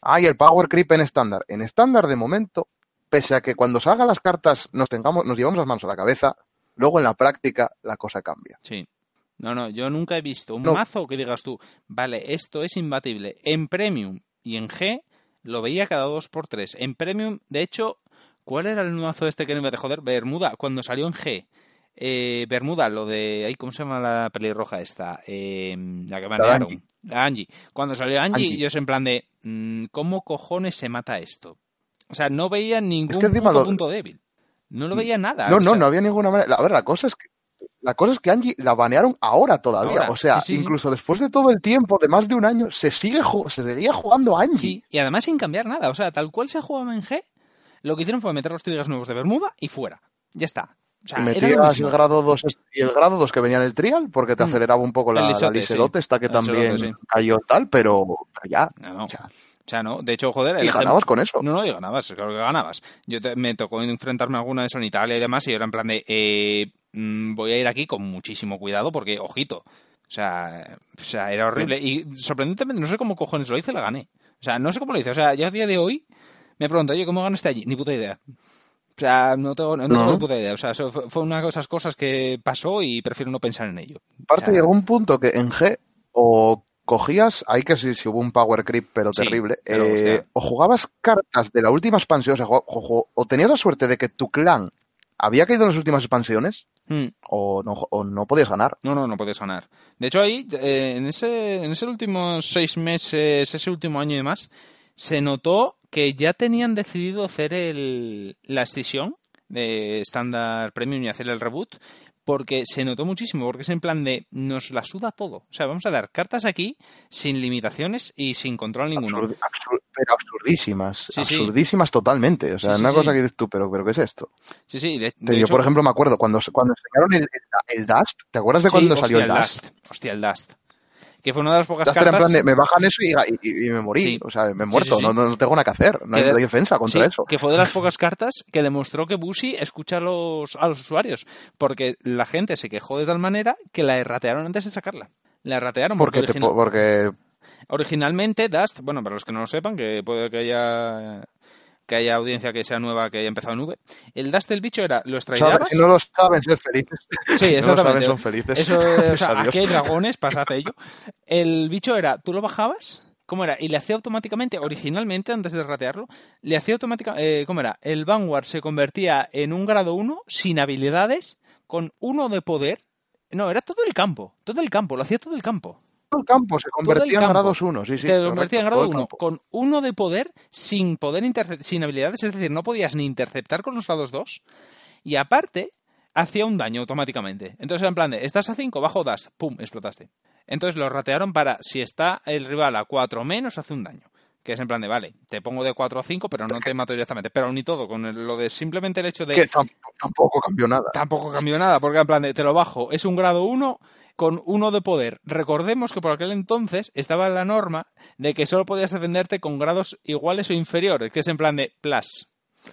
hay el power creep en estándar. En estándar de momento, pese a que cuando salgan las cartas nos tengamos, nos llevamos las manos a la cabeza, luego en la práctica la cosa cambia. Sí. No, no, yo nunca he visto un No. mazo que digas tú, vale, esto es imbatible. En Premium y en G lo veía cada dos por tres. En Premium, de hecho, ¿cuál era el mazo este que no iba a joder? Bermuda, cuando salió en G. Eh, Bermuda, lo de. ay, ¿Cómo se llama la pelirroja esta? Eh, la que manearon. Angie. Angie. Cuando salió Angie, Angie. yo es en plan de. mm, ¿Cómo cojones se mata esto? O sea, no veía ningún que lo- punto débil. No lo veía nada. No, no, sea, no había ninguna manera. A ver, la cosa es que la cosa es que Angie la banearon ahora todavía. Ahora, O sea, sí, sí, sí. incluso después de todo el tiempo, de más de un año, se sigue se seguía jugando Angie. Sí, y además sin cambiar nada. O sea, tal cual se jugaba en G, lo que hicieron fue meter los triggers nuevos de Bermuda y fuera. Ya está. O sea, y metías el grado 2 y el grado 2 que venía en el trial porque te Mm. aceleraba un poco El la, la lisote, liselote, esta que El también lisote, cayó tal, pero, ya. No, no. O sea, O sea, no. De hecho, joder, el y ejemplo- ganabas con eso. No, no, y ganabas, claro que ganabas. Yo te- me tocó enfrentarme a alguna de eso en Italia y demás, y yo era en plan de, eh, voy a ir aquí con muchísimo cuidado porque, ojito, o sea, o sea, era horrible. Y sorprendentemente, no sé cómo cojones lo hice, la gané. O sea, no sé cómo lo hice. O sea, yo a día de hoy me pregunto, oye, ¿cómo ganaste allí? Ni puta idea. O sea, no tengo, no, No. tengo ni puta idea. O sea, eso fue una de esas cosas que pasó y prefiero no pensar en ello. Aparte O sea, llegó un punto que en G o cogías, ahí que sí, sí hubo un power creep, pero Sí, terrible, pero, eh, o jugabas cartas de la última expansión, o, sea, jo- o tenías la suerte de que tu clan había caído en las últimas expansiones, mm. o no, o no podías ganar. No, no, no puedes ganar. De hecho, ahí, eh, en ese, en ese últimos seis meses, ese último año y demás, se notó que ya tenían decidido hacer el, la escisión de Standard Premium y hacer el reboot, porque se notó muchísimo, porque es en plan de nos la suda todo. O sea, vamos a dar cartas aquí sin limitaciones y sin control ninguno. Absurd- pero absurdísimas, Sí, sí. absurdísimas totalmente. O sea, Sí, una cosa que dices tú, pero, pero ¿qué es esto? Sí, sí, de, Pero de yo, hecho- por ejemplo, me acuerdo cuando, cuando enseñaron el, el, el Dust, ¿te acuerdas de cuando hostia, salió el Dust? Hostia, el Dust. Que fue una de las pocas en cartas... plan de, me bajan eso y, y- y me morí. Sí. O sea, me he muerto, sí, sí. No, no, tengo nada que hacer. No hay, Que de- hay defensa contra eso. que fue de las pocas cartas que demostró que Busi escucha a los, a los usuarios. Porque la gente se quejó de tal manera que la erratearon antes de sacarla. La erratearon porque, Porque, te porque originalmente Dust, bueno, para los que no lo sepan, que puede que haya que haya audiencia que sea nueva, que haya empezado en V, el Dust del bicho era, lo si no lo saben, sed felices. Sí, Si no lo exactamente. saben, son felices. Eso, o sea, aquí hay dragones, pasad ello. El bicho era, tú lo bajabas, ¿cómo era? Y le hacía automáticamente, originalmente, antes de ratearlo, le hacía automáticamente, ¿cómo era? El Vanguard se convertía en un grado 1 sin habilidades, con uno de poder. No, era todo el campo, todo el campo, lo hacía todo el campo. Todo el campo se convertía en grados 1. Sí, sí, Te correcto, convertía en grado el 1, campo. con uno de poder sin poder sin habilidades, es decir, no podías ni interceptar con los grados 2, y aparte hacía un daño automáticamente. Entonces era en plan de, estás a 5, bajo das, pum, explotaste. Entonces lo ratearon para, si está el rival a 4 menos, hace un daño. Que es en plan de, vale, te pongo de 4 a 5, pero no te mato directamente. Pero ni todo, con lo de simplemente el hecho de... Que tam- tampoco cambió nada. Tampoco cambió nada, porque en plan de, te lo bajo, es un grado 1 con uno de poder. Recordemos que por aquel entonces estaba la norma de que solo podías defenderte con grados iguales o inferiores, que es en plan de plus.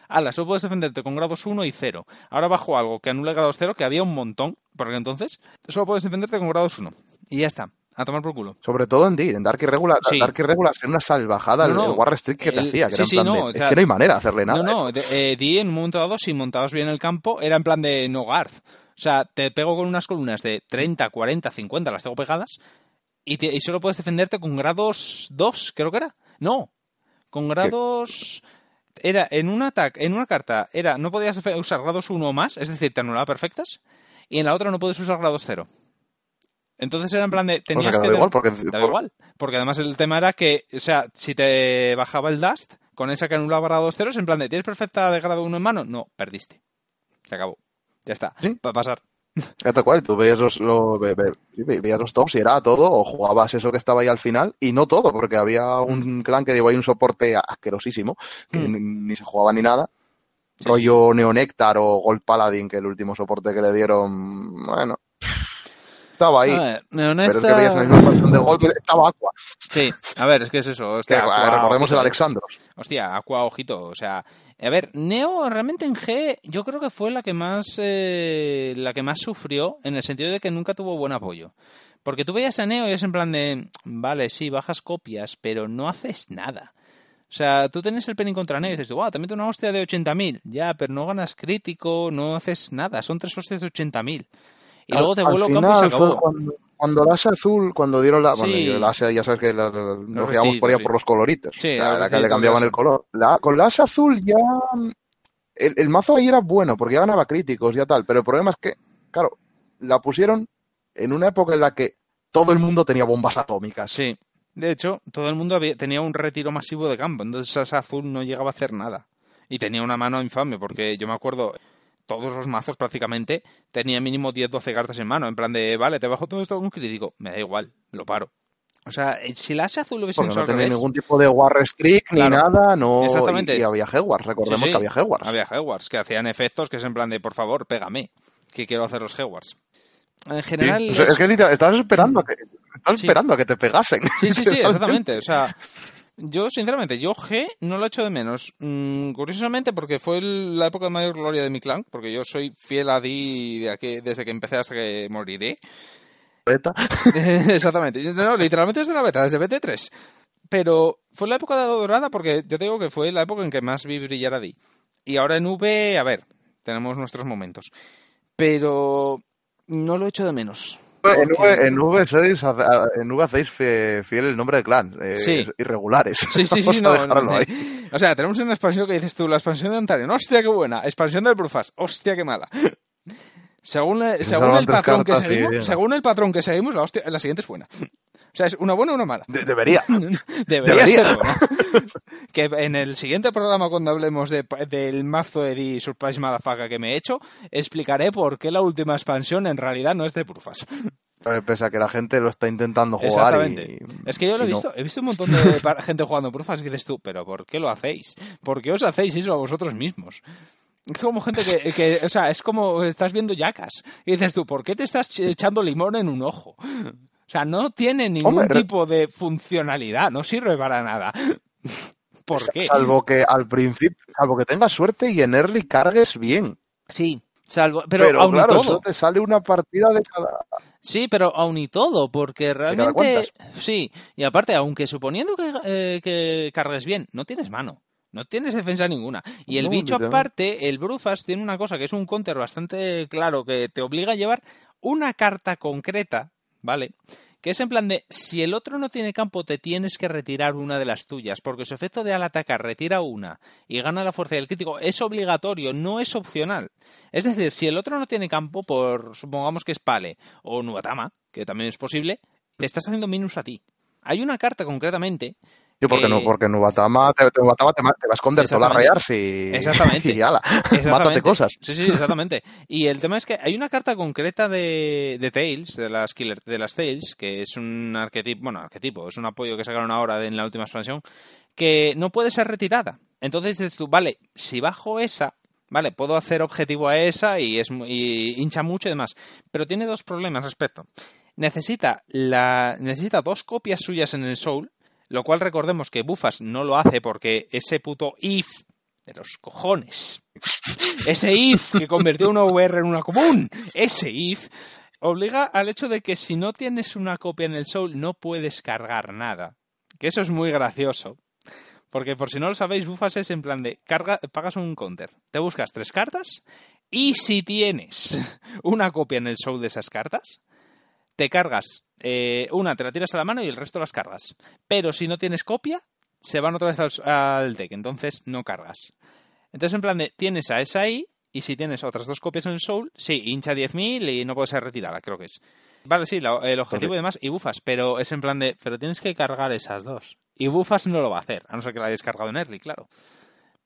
Ala, solo puedes defenderte con grados 1 y 0. Ahora bajo algo que anule grados 0, que había un montón, por aquel entonces, solo puedes defenderte con grados 1. Y ya está, a tomar por culo. Sobre todo en D, en Dark Irregular. Sí. Dark Irregular era una salvajada No, el, no, el War Restrict que te el- hacía. Que sí, era en sí, no, de, o es que no hay manera de hacerle nada. No, no, de- eh, Di en un momento dado, si montabas bien el campo, era en plan de no guard. O sea, te pego con unas columnas de 30, 40, 50, las tengo pegadas, y, te- y solo puedes defenderte con grados 2, creo que era. No, con grados... Era en un ataque, en una carta, era no podías usar grados 1 o más, es decir, te anulaba perfectas, y en la otra no puedes usar grados 0. Entonces era en plan de... Tenías que que igual, porque- igual. Porque además el tema era que, o sea, si te bajaba el Dust, con esa que anulaba grados ceros, en plan de, ¿tienes perfecta de grado 1 en mano? No, perdiste. Se acabó. Ya está. Sí. Para pasar. Tal cual, tú veías los, lo- ve- ve- sí, ve- veías los tops y era todo, o jugabas eso que estaba ahí al final, y no todo, porque había un clan que llevó ahí un soporte asquerosísimo, que Mm. ni, ni se jugaba ni nada. Sí, rollo Neonectar o Gold Paladin, que el último soporte que le dieron, bueno, estaba ahí. A ver, Pero es que veías en la misma expansión de Gold, estaba Aqua. Sí, a ver, es que es eso. Que, Hostia, Aqua, recordemos el Alexandros. Hostia, Aqua, ojito. O sea, a ver, Neo realmente en G yo creo que fue la que más eh, la que más sufrió en el sentido de que nunca tuvo buen apoyo. Porque tú veías a Neo y es en plan de, vale, sí, bajas copias, pero no haces nada. O sea, tú tienes el penny contra Neo y dices, wow, te meto una hostia de 80.000. Ya, pero no ganas crítico, no haces nada. Son tres hostias de 80.000. Y luego te Al- vuelo al campo y se final fue acabó. Cuando, cuando el asa azul, cuando dieron la. Bueno, Sí. y el asa, ya sabes que la- la- nos quedamos por ahí sí. por los coloritos. Sí, los la que le cambiaban el color. La- con la asa azul ya. El, el mazo ahí era bueno, porque ya ganaba críticos, ya tal. Pero el problema es que, claro, la pusieron en una época en la que todo el mundo tenía bombas atómicas. Sí. De hecho, todo el mundo había- tenía un retiro masivo de campo, entonces esa azul no llegaba a hacer nada. Y tenía una mano infame, porque yo me acuerdo, todos los mazos prácticamente tenían mínimo 10-12 cartas en mano, en plan de, vale, te bajo todo esto con un crítico, me da igual, lo paro. O sea, eh, si la Ase azul hubiese Porque hecho no tenía ningún tipo de War Restrict Claro. ni nada, no. Exactamente. Y, y había Hogwarts, recordemos Sí, sí. que había Hogwarts. Había Hogwarts, que hacían efectos que es en plan de, por favor, pégame, que quiero hacer los Hogwarts. En Sí. general... O sea, es- es que estabas esperando a que, estabas Sí. esperando a que te pegasen. Sí, sí, sí, exactamente. O sea, yo, sinceramente, yo G no lo echo de menos. Mm, curiosamente, porque fue la época de mayor gloria de mi clan, porque yo soy fiel a Di de aquí, desde que empecé hasta que moriré. Beta. Exactamente. No, literalmente desde la beta, desde BT3. Pero fue la época de dorada porque yo te digo que fue la época en que más vi brillar a Di. Y ahora en V, a ver, tenemos nuestros momentos. Pero no lo echo de menos. En V, en V sois, en V hacéis fiel el nombre de clan. eh, Sí. Irregulares. Sí, sí, sí, no, ahí. O sea, tenemos una expansión que dices tú, la expansión de Ontario, hostia, qué buena. Expansión del Brufas, hostia, qué mala. Según, según el patrón que cartas seguimos, bien. según el patrón que seguimos, la, hostia- la siguiente es buena. O sea, es una buena o una mala. De- debería. Debería, Debería. ser buena. que en el siguiente programa, cuando hablemos de- del mazo de Surprise Motherfucker que me he hecho, explicaré por qué la última expansión en realidad no es de Brufas. Eh, Pese a que la gente lo está intentando jugar. Exactamente. y- es que yo lo he y no. visto, he visto un montón de gente jugando Brufas que dices tú, pero ¿por qué lo hacéis? ¿Por qué os hacéis eso a vosotros mismos? Es como gente que, que, o sea, es como estás viendo yacas y dices tú, ¿por qué te estás ch- echando limón en un ojo? O sea, no tiene ningún Hombre, tipo de funcionalidad, no sirve para nada. ¿Por qué? Salvo que al principio, salvo que tengas suerte y en early cargues bien. Sí, salvo, pero, Pero, aún y claro, todo. eso te sale una partida de cada. Sí, pero aún y todo, porque realmente... Sí, y aparte, aunque suponiendo que, eh, que cargues bien, no tienes mano. No tienes defensa ninguna. Y el No, bicho aparte, el Brufas, tiene una cosa que es un counter bastante claro que te obliga a llevar una carta concreta, ¿vale? Que es en plan de, si el otro no tiene campo, te tienes que retirar una de las tuyas, porque su efecto de al atacar retira una y gana la fuerza del crítico es obligatorio, no es opcional. Es decir, si el otro no tiene campo, por supongamos que es Pale o Nubatama, que también es posible, te estás haciendo minus a ti. Hay una carta concretamente. Sí, porque que- no, porque Nubatama te, te- te, te va a esconder todas las Exactamente. y. Exactamente. Y ala, Exactamente. mátate cosas. Sí, sí, exactamente. Y el tema es que hay una carta concreta de, de Tails, de las Killer, de las Tails, que es un arquetipo, bueno, arquetipo, es un apoyo que sacaron ahora de- en la última expansión, que no puede ser retirada. Entonces dices tú, vale, si bajo esa, vale, puedo hacer objetivo a esa y es y hincha mucho y demás. Pero tiene dos problemas al respecto. Necesita la necesita dos copias suyas en el Soul, lo cual recordemos que Bufas no lo hace porque ese puto if de los cojones ese if que convirtió una VR en una común, ese if obliga al hecho de que si no tienes una copia en el Soul no puedes cargar nada. Que eso es muy gracioso. Porque por si no lo sabéis, Bufas es en plan de carga, pagas un counter, te buscas tres cartas y si tienes una copia en el Soul de esas cartas, te cargas eh, una, te la tiras a la mano y el resto las cargas. Pero si no tienes copia, se van otra vez al, al deck, entonces no cargas. Entonces, en plan de, tienes a esa ahí, y si tienes otras dos copias en el Soul, sí, hincha 10.000 y no puede ser retirada, creo que es. Vale, sí, la- el objetivo y demás, y bufas, pero es en plan de, pero tienes que cargar esas dos. Y bufas no lo va a hacer, a no ser que la hayas cargado en early, claro.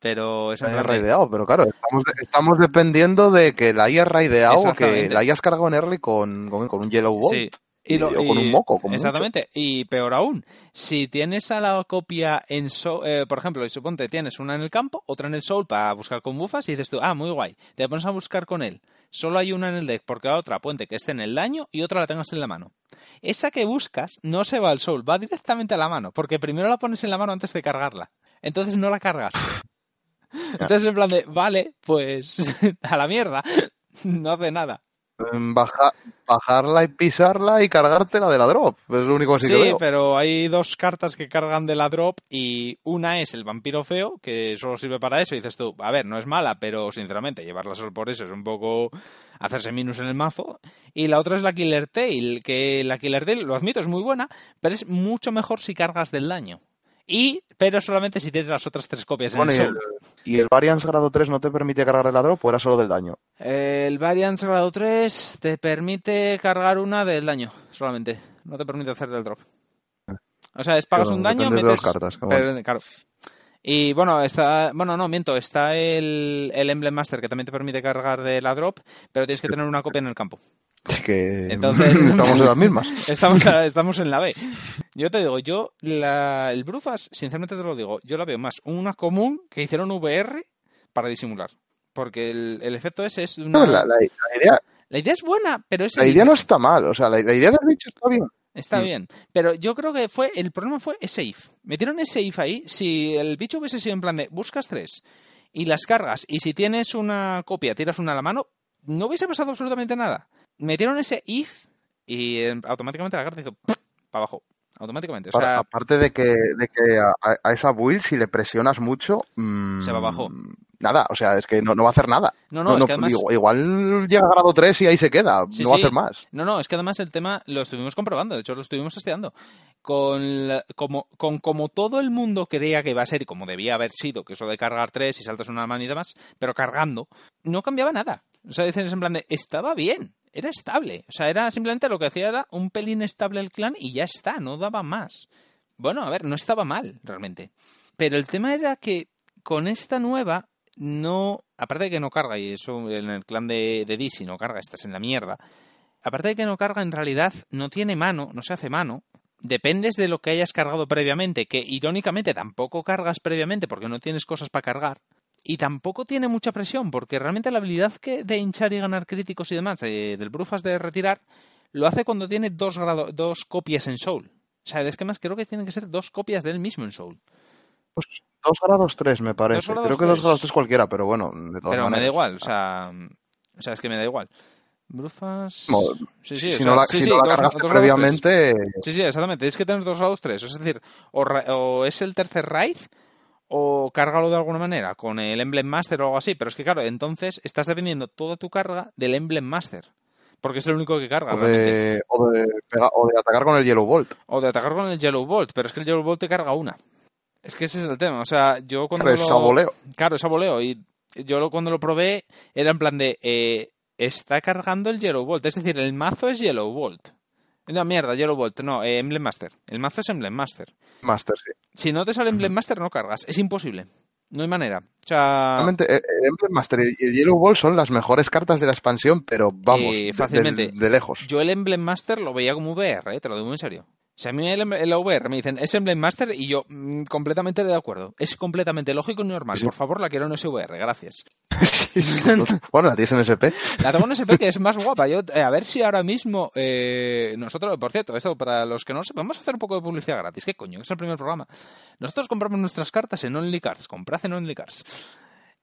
Pero es en La raideado, pero claro, estamos, estamos dependiendo de que la hayas raideado o que la hayas cargado en early con, con, con un Yellow Bolt. Sí. Y, lo- o con y- un moco. Exactamente. Y peor aún, si tienes a la copia en Soul, eh, por ejemplo, y suponte tienes una en el campo, otra en el Soul para buscar con bufas, y dices tú, ah, muy guay, te pones a buscar con él. Solo hay una en el deck porque la otra puente que esté en el daño y otra la tengas en la mano. Esa que buscas no se va al Soul, va directamente a la mano, porque primero la pones en la mano antes de cargarla. Entonces no la cargas. Entonces en plan de, vale, pues a la mierda, no hace nada. Baja- bajarla y pisarla y cargártela de la drop. Es lo único que sí, Sí, que veo. pero hay dos cartas que cargan de la drop y una es el vampiro feo, que solo sirve para eso. Y dices tú, a ver, no es mala, pero sinceramente llevarla solo por eso es un poco hacerse minus en el mazo. Y la otra es la Killer Tail, que la Killer Tail, lo admito, es muy buena, pero es mucho mejor si cargas del daño. Y, pero solamente si tienes las otras tres copias Bueno, en y, el el, y el Variance grado 3 no te permite cargar de la drop o era solo del daño. El Variance grado 3 te permite cargar una del daño, solamente. No te permite hacer del drop. O sea, es pagas Pero un daño, de metes... dos cartas, pero- claro. Y bueno, está... Bueno, no, miento. Está el, el Emblem Master que también te permite cargar de la drop, pero tienes que tener una copia en el campo. Es que Entonces- estamos en las mismas. Estamos, estamos en la B. Yo te digo, yo, la, el Brufas, sinceramente te lo digo, yo la veo más una común que hicieron VR para disimular. Porque el, el efecto ese es una... No, la, la- la idea, La idea es buena, pero es la idea no está mal. O sea, la, idea del bicho está bien. Está bien. Pero yo creo que fue el problema fue ese if. Metieron ese if ahí. Si el bicho hubiese sido en plan de buscas tres y las cargas y si tienes una copia tiras una a la mano, no hubiese pasado absolutamente nada. Metieron ese if y eh, automáticamente la carta hizo para abajo. Automáticamente. O sea, aparte de que, de que a, a esa build, si le presionas mucho, mm, Se va abajo. Nada, o sea, es que no, no va a hacer nada. no, no, es que además... igual, igual llega a grado 3 y ahí se queda. Sí, no va a hacer más. No, no, es que además el tema lo estuvimos comprobando, de hecho lo estuvimos testeando. Con, la- como, con como todo el mundo creía que iba a ser y como debía haber sido, que eso de cargar tres y saltas una manita más, pero cargando, no cambiaba nada. O sea, dicen en plan de, estaba bien, era estable. O sea, era simplemente lo que hacía era un pelín estable el clan y ya está, no daba más. Bueno, a ver, no estaba mal, realmente. Pero el tema era que con esta nueva, no. Aparte de que no carga, y eso en el clan de, de Dizzy no carga, estás en la mierda. Aparte de que no carga, en realidad no tiene mano, no se hace mano. Dependes de lo que hayas cargado previamente, que irónicamente tampoco cargas previamente porque no tienes cosas para cargar. Y tampoco tiene mucha presión, porque realmente la habilidad que de hinchar y ganar críticos y demás de- del Brufas de retirar lo hace cuando tiene dos, grado- dos copias en Soul. O sea, es que más creo que tienen que ser dos copias del mismo en Soul. Pues 2 grados 3 me parece. Dos grados Creo que 2 tres. grados 3 cualquiera, pero bueno, de todas Pero me da igual, o sea, o sea, es que me da igual. Brufas. Mo- Sí, sí, si o sea, no la, sí, si sí, no la dos- cargaste dos tres. previamente, Sí, sí, exactamente. Es que tienes dos grados tres. Es decir, o, o es el tercer raid o cárgalo de alguna manera con el Emblem Master o algo así. Pero es que, claro, entonces estás dependiendo toda tu carga del Emblem Master. Porque es el único que carga. o de, o, de o de atacar con el Yellow Bolt. O de atacar con el Yellow Bolt. Pero es que el Yellow Bolt te carga una. Es que ese es el tema. O sea, yo cuando Claro, es lo... saboleo. Claro, es saboleo. Y yo lo- cuando lo probé era en plan de... eh, está cargando el Yellow Bolt. Es decir, el mazo es Yellow Bolt. No, mierda, Yellow Bolt. No, eh, Emblem Master. El mazo es Emblem Master. Master, sí. Si no te sale Emblem Master, no cargas. Es imposible. No hay manera. O sea, Realmente, eh, el Emblem Master y el Yellow Ball son las mejores cartas de la expansión, pero vamos, Eh, de- fácilmente. de, de lejos. yo el Emblem Master lo veía como VR, eh, te lo digo en serio. Sea, a mí el, el VR me dicen, es Emblem Master y yo mm, completamente de acuerdo. Es completamente lógico y normal. Sí. Por favor, la quiero en SVR, gracias. bueno, la tienes en SP. La tengo en SP que es más guapa. Yo, eh, a ver si ahora mismo eh, nosotros, por cierto, esto para los que no sepan, vamos a hacer un poco de publicidad gratis. ¿Qué coño? Es el primer programa. Nosotros compramos nuestras cartas en Only Cards. Comprad en Only Cards.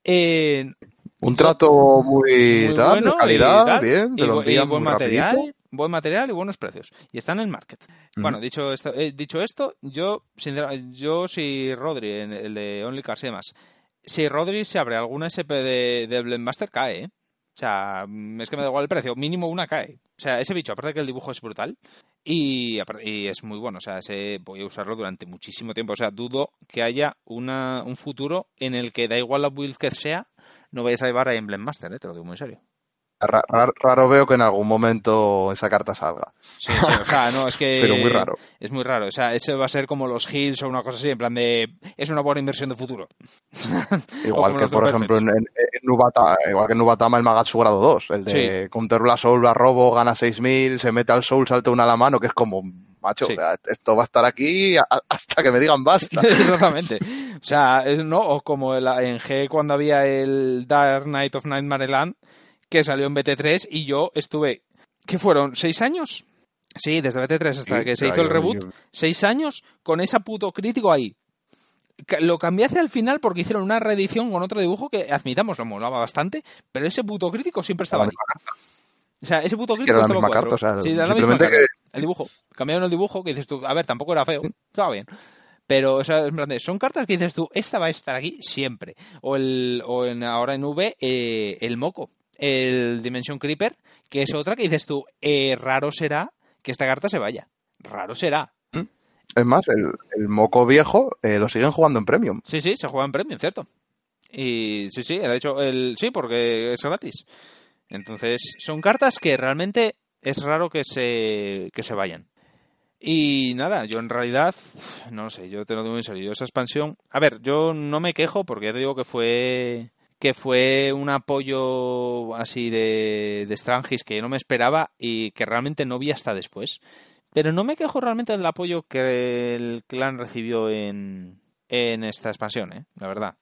Eh, Un trato muy, muy tal, bueno de calidad, bien, te y, lo envían muy material, rapidito. Buen material y buenos precios. Y está en el market. Bueno, dicho esto, eh, dicho esto, yo, sinceramente, yo si Rodri, en el de Only Cars y demás, si Rodri se abre alguna SP de, de Blend Master, cae, ¿eh? O sea, es que me da igual el precio, mínimo una cae. O sea, ese bicho, aparte de que el dibujo es brutal y, y es muy bueno, o sea, ese, voy a usarlo durante muchísimo tiempo. O sea, dudo que haya una, un futuro en el que da igual la build que sea, no vayas a llevar a Emblem Master, ¿eh? te lo digo muy en serio. Ra- ra- raro veo que en algún momento esa carta salga, Sí, sí, o sea, no, es que... pero muy raro. Es muy raro, o sea, ese va a ser como los Hills o una cosa así, en plan de... Es una buena inversión de futuro. Igual que, por ejemplo, en, en- igual que en Nubatama el Magatsu grado 2, el de Counter la Soul, la robo, gana 6000, se mete al Soul, salta una a la mano, que es como, macho, Sí. o sea, esto va a estar aquí hasta que me digan basta. Exactamente. O sea, no, o como en G cuando había el Dark Knight of Nightmare Land, que salió en BT3 y yo estuve, ¿qué fueron? ¿Seis años? Sí, desde BT3 hasta Sí, que se hizo el reboot, seis años con esa puto crítico ahí. Lo cambié hacia el final porque hicieron una reedición con otro dibujo que, admitamos, lo molaba bastante, pero ese puto crítico siempre estaba ahí. O sea, ese puto crítico estaba cuatro. carta, o sea, Sí, era la misma. El dibujo. Cambiaron el dibujo que dices tú, a ver, tampoco era feo, estaba bien. Pero, o sea, en plan de- son cartas que dices tú, esta va a estar aquí siempre. O, el, o en, ahora en V, eh, el Moco, el Dimension Creeper, que es otra que dices tú, eh, raro será que esta carta se vaya. Raro será. Es más, el, el moco viejo eh, lo siguen jugando en Premium. Sí, sí, se juega en Premium, ¿cierto? Y sí, sí, de hecho, el, sí, porque es gratis. Entonces, son cartas que realmente es raro que se, que se vayan. Y nada, yo en realidad, no lo sé, yo te lo digo en serio, yo esa expansión... A ver, yo no me quejo porque ya te digo que fue que fue un apoyo así de, de Strangis que yo no me esperaba y que realmente no vi hasta después. Pero no me quejo realmente del apoyo que el clan recibió en, en esta expansión, ¿eh? la verdad.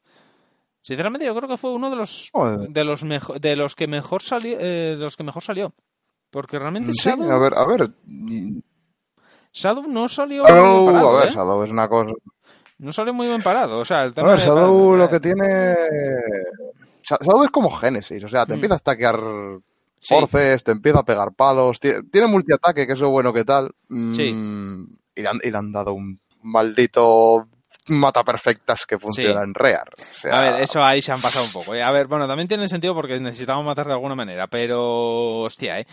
Sinceramente, yo creo que fue uno de los Joder. de los mejo- de los que mejor salió, eh, los que mejor salió, porque realmente Sí, Shadow, a ver, a ver. Shadow no salió Shadow, parado, a ver, ¿eh? Shadow es una cosa. No salió muy bien parado, o sea, el tema de- Shadow eh, lo que tiene. Sha- Shadow es como Genesis, o sea, te Mm. empieza a stackear Sí. forces, te empieza a pegar palos, tie- tiene multiataque, que es lo bueno que tal. mm, Sí. Y, le han, y le han dado un maldito mata perfectas que funciona Sí. en Rear. O sea, A ver, eso ahí se han pasado un poco. ¿eh? A ver, bueno, también tiene sentido porque necesitamos matar de alguna manera, pero hostia, ¿eh?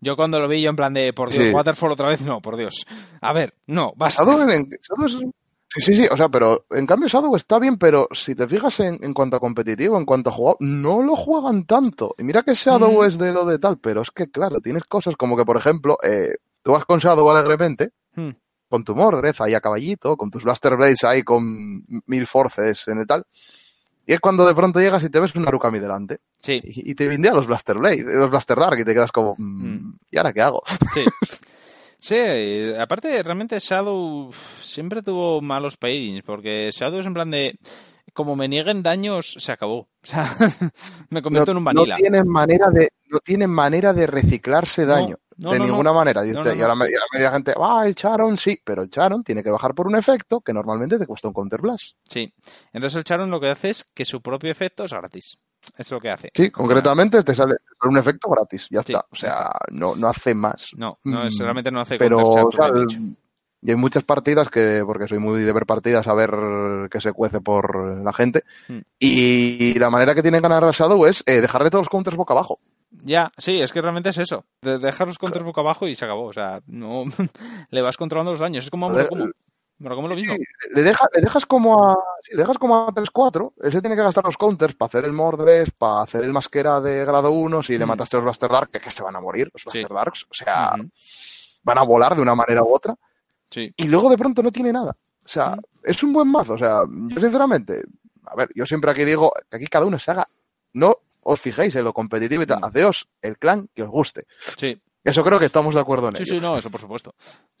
Yo cuando lo vi yo en plan de, por Dios, Sí. Waterfall otra vez, no, por Dios. A ver, no, basta. Shadow es- Sí, sí, sí, o sea, pero en cambio Shadow está bien, pero si te fijas en, en cuanto a competitivo, en cuanto a jugador, no lo juegan tanto. Y mira que Shadow Mm. es de lo de tal, pero es que claro, tienes cosas como que, por ejemplo, eh, tú vas con Shadow alegremente, Hmm. con tu Mordred ahí a caballito, con tus Blaster Blades ahí con mil forces en el tal, y es cuando de pronto llegas y te ves un Narukami delante, Sí, y, y te vindea los Blaster Blade, los Blaster Dark, y te quedas como, mm, Mm. ¿y ahora qué hago? sí. Sí, eh, aparte realmente Shadow siempre tuvo malos pairings, porque Shadow es en plan de, como me nieguen daños, se acabó. O sea, me convierto en un vanilla. No tienen manera de, no tienen manera de reciclarse daño. no, de no, no. ninguna manera. No, no, Y ahora no. me- y ahora media gente, ah, el Charon sí, pero el Charon tiene que bajar por un efecto que normalmente te cuesta un Counter Blast. Sí. Entonces el Charon lo que hace es que su propio efecto es gratis. Es lo que hace. Sí, concretamente te sale, te sale un efecto gratis, ya Sí, está. O sea, no, no hace más. No, no es, Mm, realmente no hace Pero, o sea, y hay muchas partidas que, porque soy muy de ver partidas a ver qué se cuece por la gente, Mm. y la manera que tienen ganar a Shadow es eh, dejarle todos los counters boca abajo. Ya, sí, es que realmente es eso. De dejar los counters boca abajo y se acabó. O sea, no le vas controlando los daños. Es como a Murakumo lo mismo. Sí, le, deja- le dejas como a sí, le dejas como a 3-4. Ese tiene que gastar los counters para hacer el Mordred, para hacer el masquera de grado 1. Si le mataste a los Blaster Dark, que, que se van a morir, los Sí. Blaster Darks. O sea, van a volar de una manera u otra. Y luego de pronto no tiene nada. O sea, Mm. es un buen mazo. O sea, yo sinceramente, a ver, yo siempre aquí digo que aquí cada uno se haga. No os fijéis en lo competitivo y tal. Haceos el clan que os guste. Sí, Eso creo que estamos de acuerdo en sí, ello. sí, no, eso por supuesto.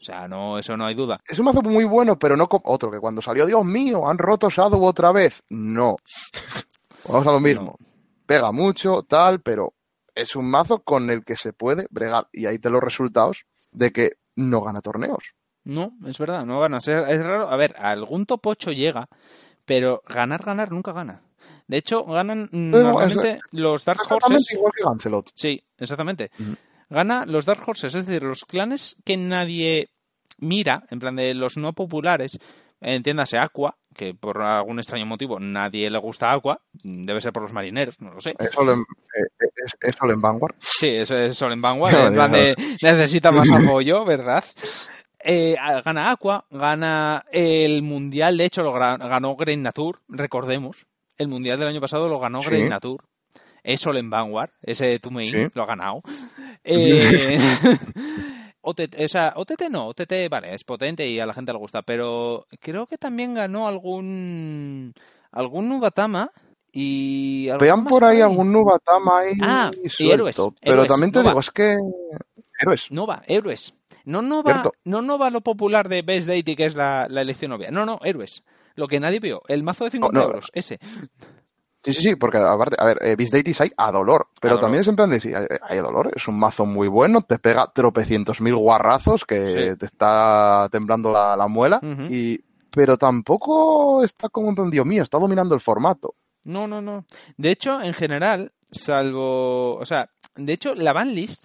O sea, no, eso no hay duda. Es un mazo muy bueno, pero no como otro, que cuando salió, Dios mío, han roto Shadow otra vez. No. Vamos a lo mismo. Pega mucho, tal, pero es un mazo con el que se puede bregar. Y ahí te los resultados de que no gana torneos. No, es verdad, no ganas. Es, es raro. A ver, algún top 8 llega, pero ganar, ganar nunca gana. De hecho, ganan normalmente los Dark Exactamente Horses. igual que Gancelot. Sí, exactamente. Gana los Dark Horses, es decir, los clanes que nadie mira, en plan de los no populares, entiéndase Aqua, que por algún extraño motivo nadie le gusta Aqua, debe ser por los marineros, no lo sé. Es solo en, eh, es, es solo en Vanguard. Sí, eso es Sol en Vanguard, No, en plan no. de necesita más apoyo, ¿verdad? Eh, gana Aqua, gana el Mundial, de hecho lo ganó Green Nature, recordemos. El Mundial del año pasado lo ganó Sí. Green Nature. Es Sol en Vanguard, ese tu main Sí. lo ha ganado. Eh, OTT, o sea, OTT no, OTT vale, es potente y a la gente le gusta, pero creo que también ganó algún algún Nubatama y Vean por ahí algún Nubatama ahí Ah, y héroes, Pero héroes, también te Nova. digo, es que... Héroes. Nova, héroes. No Nova, Cierto. no Nova lo popular de Best Deity, que es la, la elección obvia. No, no, héroes. Lo que nadie vio, el mazo de 50 no. euros, ese. Sí, sí, sí, porque aparte, a ver, eh, Beast Deities hay a dolor, pero A dolor. también es en plan de, sí, hay, hay a dolor, es un mazo muy bueno, te pega tropecientos mil guarrazos que Sí. te está temblando la, la muela, y, pero tampoco está como en plan, Dios mío, está dominando el formato. No, no, no. De hecho, en general, salvo. O sea, de hecho, la banlist.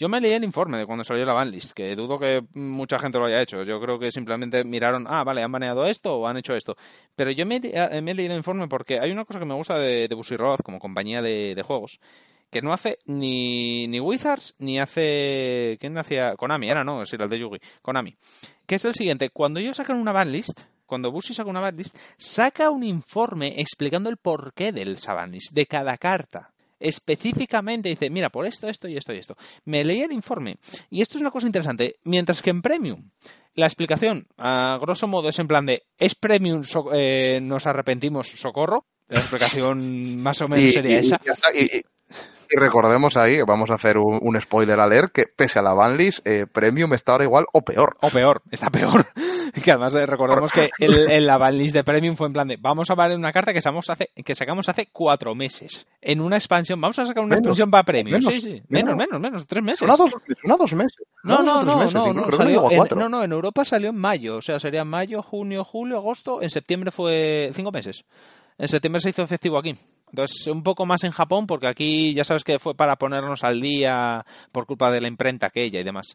Yo me leí el informe de cuando salió la banlist, que dudo que mucha gente lo haya hecho. Yo creo que simplemente miraron, ah, vale, han baneado esto o han hecho esto. Pero yo me, he- me he leído el informe porque hay una cosa que me gusta de, de Bushiroad como compañía de, juegos, que no hace ni, ni Wizards ni hace. ¿Quién hacía? Konami, era, no, es el de Yugi. Konami. Que es el siguiente: cuando ellos sacan una banlist, cuando Bushi saca una banlist, saca un informe explicando el porqué del esa banlist, de cada carta. Específicamente dice, mira, por esto, esto y esto y esto. Me leí el informe. Y esto es una cosa interesante. Mientras que en Premium, la explicación, a grosso modo, es en plan de, es Premium, so- eh, nos arrepentimos, socorro. La explicación más o menos sería esa. Y, y recordemos ahí, vamos a hacer un, spoiler alert, que pese a la banlist, eh, Premium está ahora igual o peor. O peor, está peor. que además eh, recordemos que el, la banlist de Premium fue en plan de, vamos a ver una carta que sacamos hace, que sacamos hace cuatro meses. En una expansión, vamos a sacar una expansión para Premium. Menos, sí, sí. Menos, menos, menos, tres meses. Una dos, una dos meses. No, no, no, no, no, salió, en, no, no, en Europa salió en mayo, o sea, sería mayo, junio, julio, agosto, en septiembre fue cinco meses. En septiembre se hizo efectivo aquí. Entonces, un poco más en Japón, porque aquí ya sabes que fue para ponernos al día por culpa de la imprenta aquella y demás.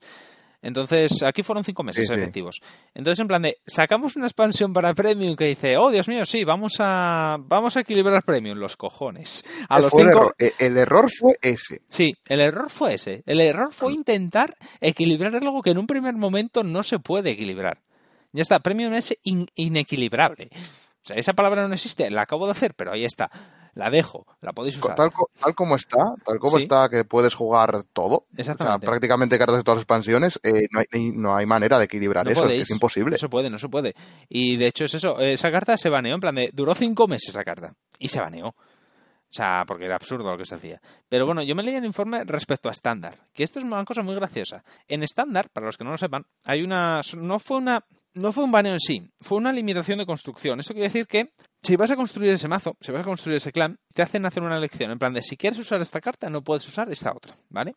Entonces, aquí fueron cinco meses efectivos. Entonces, en plan de, sacamos una expansión para Premium que dice, oh, Dios mío, sí, vamos a, vamos a equilibrar Premium, los cojones. A los cinco... E, el, error. fue ese. Sí, el error fue ese. El error fue intentar equilibrar algo que en un primer momento no se puede equilibrar. Ya está, Premium es inequilibrable. O sea, esa palabra no existe, la acabo de hacer, pero ahí está la dejo, la podéis usar. Tal, como está, tal como está que puedes jugar todo, Exactamente. prácticamente cartas de todas las expansiones, eh, no, hay, no hay manera de equilibrar eso, es, imposible. No se puede, no se puede. Y de hecho es eso, esa carta se baneó, en plan de, duró cinco meses la carta, y se baneó. O sea, porque era absurdo lo que se hacía. Pero bueno, yo me leí el informe respecto a estándar, que esto es una cosa muy graciosa. En estándar, para los que no lo sepan, hay una... No fue una no fue un baneo en sí, fue una limitación de construcción. Eso quiere decir que si vas a construir ese mazo, si vas a construir ese clan, te hacen hacer una elección en plan de si quieres usar esta carta, no puedes usar esta otra, ¿vale?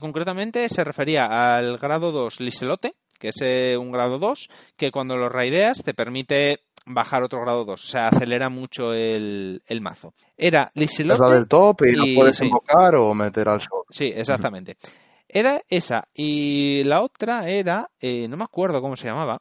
Concretamente se refería al grado 2 Liselote, que es eh, un grado 2, que cuando lo raideas te permite bajar otro grado 2, o sea, acelera mucho el, mazo. Era Liselote. Es del top y, no puedes invocar o meter al sol. Sí, exactamente. Era esa. Y la otra era, eh, no me acuerdo cómo se llamaba,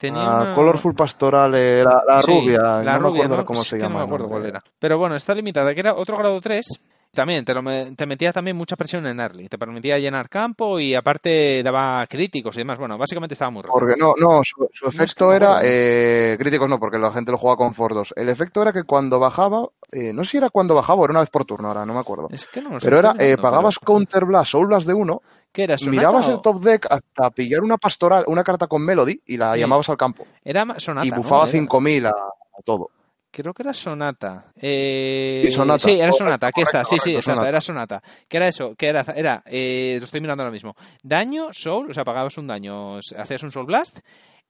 Tenía Colorful Pastoral, la, la rubia, la no rubia, me acuerdo cómo se llama. No me acuerdo cuál era. Pero bueno, está limitada, que era otro grado 3. También te, lo, te metía también mucha presión en early, te permitía llenar campo y aparte daba críticos y demás. Bueno, básicamente estaba muy roto. Porque no, no, su, efecto era eh, críticos no, porque la gente lo jugaba con Fordos. El efecto era que cuando bajaba, eh, no sé si era cuando bajaba o era una vez por turno, ahora no me acuerdo. Es que no, Pero era, eh, pagabas Counter Blast, Soul Blast de uno ¿Qué era? Mirabas el top deck hasta pillar una pastoral, una carta con Melody y la llamabas al campo. Era Sonata. Y bufaba 5000 a, todo. Creo que era Sonata. Eh... Sí, sonata. sí, era Sonata. Aquí está. Sí, sí, exacto. Era Sonata. ¿Qué era eso? ¿Qué era? Era, eh, lo estoy mirando ahora mismo. Daño, Soul, o sea, pagabas un daño, hacías un Soul Blast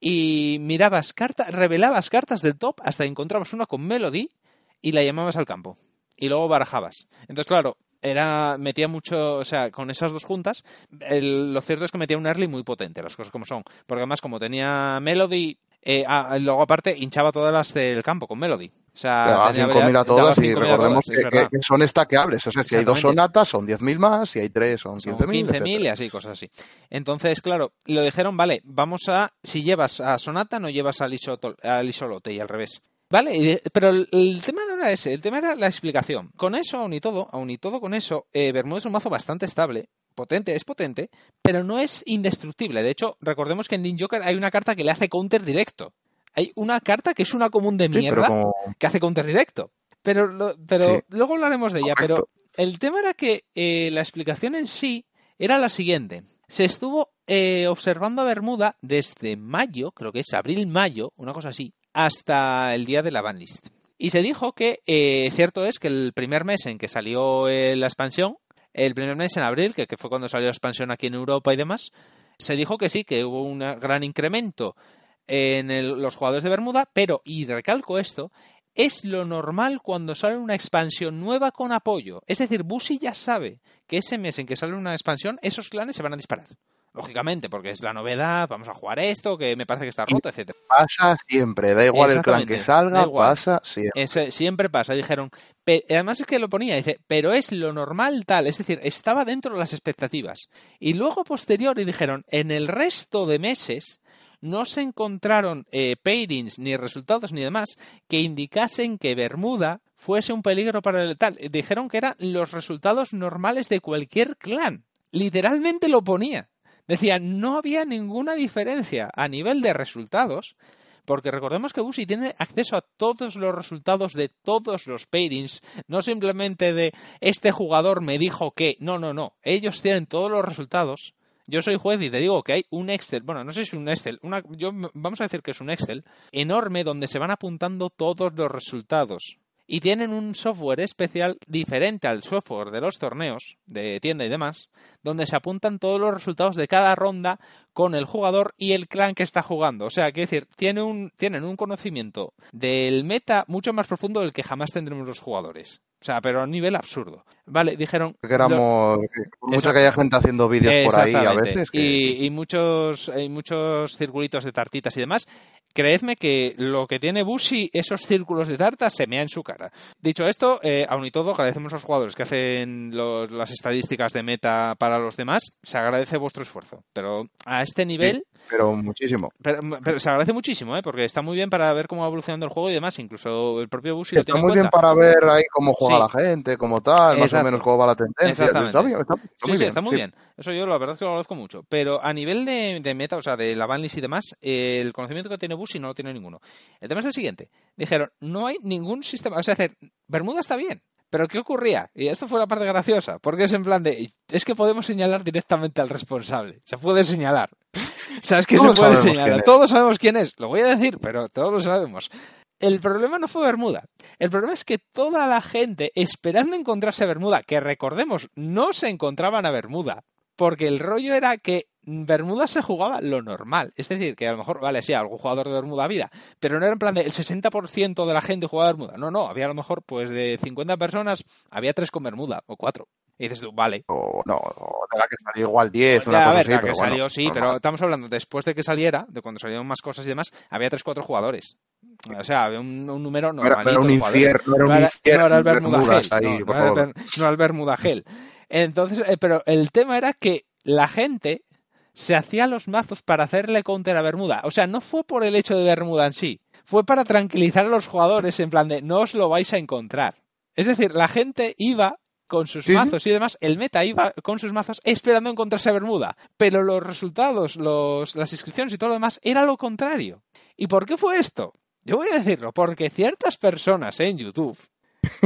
y mirabas cartas, revelabas cartas del top hasta que encontrabas una con Melody y la llamabas al campo. Y luego barajabas. Entonces, claro, era metía mucho, o sea, con esas dos juntas, lo cierto es que metía un early muy potente, las cosas como son, porque además como tenía Melody, eh, ah, luego aparte hinchaba todas las del campo con Melody. O sea, tenía 5.000 a todas y recordemos que, son estaqueables. O sea, si hay dos sonatas son 10.000 más, si hay tres son 15.000. 15.000 y así, cosas así. Entonces, claro, lo dijeron, vale, vamos a, si llevas a sonata, no llevas al isolote y al revés. Vale, pero el, tema no era ese, el tema era la explicación. Con eso, aún y todo, aún y todo con eso, eh, es un mazo bastante estable, potente, es potente, pero no es indestructible. De hecho, recordemos que en Ninja Joker hay una carta que le hace counter directo. Hay una carta que es una común de mierda que hace counter directo. Pero, pero luego hablaremos de ella. Pero el tema era que eh, la explicación en sí era la siguiente. Se estuvo eh, observando a Bermuda desde mayo, creo que es abril-mayo, una cosa así, hasta el día de la banlist. Y se dijo que eh, cierto es que el primer mes en que salió eh, la expansión, el primer mes en abril, que, fue cuando salió la expansión aquí en Europa y demás, se dijo que sí, que hubo un gran incremento en los jugadores de Bermuda, pero, y recalco esto, es lo normal cuando sale una expansión nueva con apoyo. Es decir, Busi ya sabe que ese mes en que sale una expansión, esos clanes se van a disparar lógicamente, porque es la novedad, vamos a jugar esto, que me parece que está roto, etcétera. Pasa siempre, da igual el clan que salga, pasa siempre. siempre pasa, dijeron. Además es que lo ponía, dice, pero es lo normal tal, es decir, estaba dentro de las expectativas. Y luego posterior y dijeron, en el resto de meses no se encontraron eh, pairings ni resultados ni demás que indicasen que Bermuda fuese un peligro para el tal. Dijeron que eran los resultados normales de cualquier clan. Literalmente lo ponía. Decía, no había ninguna diferencia a nivel de resultados, porque recordemos que Busi tiene acceso a todos los resultados de todos los pairings, no simplemente de este jugador me dijo que, no, no, no, ellos tienen todos los resultados. Yo soy juez y te digo que hay un Excel, bueno, no sé si es un Excel, una, yo, vamos a decir que es un Excel enorme donde se van apuntando todos los resultados y tienen un software especial diferente al software de los torneos de tienda y demás, donde se apuntan todos los resultados de cada ronda con el jugador y el clan que está jugando. O sea, quiero decir, tiene un, tienen un conocimiento del meta mucho más profundo del que jamás tendremos los jugadores. O sea, pero a un nivel absurdo. Vale, dijeron... Que éramos, por mucho que haya gente haciendo vídeos por ahí a veces. Y, y, muchos, y muchos circulitos de tartitas y demás. Creedme que lo que tiene Bushi, esos círculos de tartas, se mea en su cara. Dicho esto, eh, aun y todo, agradecemos a los jugadores que hacen los, las estadísticas de meta para los demás. Se agradece vuestro esfuerzo. Pero a este nivel... Sí, pero muchísimo. Pero, pero, se agradece muchísimo, ¿eh? porque está muy bien para ver cómo va evolucionando el juego y demás. Incluso el propio Bushi lo está tiene muy en bien para ver ahí cómo juega Sí. la gente, cómo tal, más o menos cómo va la tendencia. Está bien, está- está Sí, muy bien, está muy bien. Eso yo la verdad es que lo agradezco mucho. Pero a nivel de, de meta, o sea, de la banlist y demás, eh, el conocimiento que tiene Bushi no lo tiene ninguno. El tema es el siguiente. Dijeron, no hay ningún sistema... O sea, Bermuda está bien. Pero ¿qué ocurría? Y esto fue la parte graciosa, porque es en plan de... Es que podemos señalar directamente al responsable. Se puede señalar. ¿Sabes que se puede señalar? Todos sabemos quién es. Lo voy a decir, pero todos lo sabemos. El problema no fue Bermuda. El problema es que toda la gente esperando encontrarse a Bermuda, que recordemos, no se encontraban a Bermuda, porque el rollo era que Bermuda se jugaba lo normal. Es decir, que a lo mejor, vale, sí, algún jugador de Bermuda había, pero no era en plan de el 60% de la gente jugaba a Bermuda. No, no, había a lo mejor, pues de 50 personas, había 3 con Bermuda, o 4. Y dices tú, vale, O, no, o tendrá que salir igual 10, una ya, a ver, así, la pero que bueno, salió sí, normal. pero estamos hablando después de que saliera, de cuando salieron más cosas y demás, había 3-4 jugadores. O sea, había un, un número No era, un infierno, no era un infierno. no era el Bermuda Gel. no era el Bermuda Gel. Entonces, eh, pero el tema era que la gente se hacía los mazos para hacerle counter a Bermuda. O sea, no fue por el hecho de Bermuda en sí. Fue para tranquilizar a los jugadores en plan de no os lo vais a encontrar. Es decir, la gente iba con sus Sí, mazos y demás, el meta iba con sus mazos esperando encontrarse a Bermuda. Pero los resultados, los, las inscripciones y todo lo demás era lo contrario. ¿Y por qué fue esto? Yo voy a decirlo, porque ciertas personas en YouTube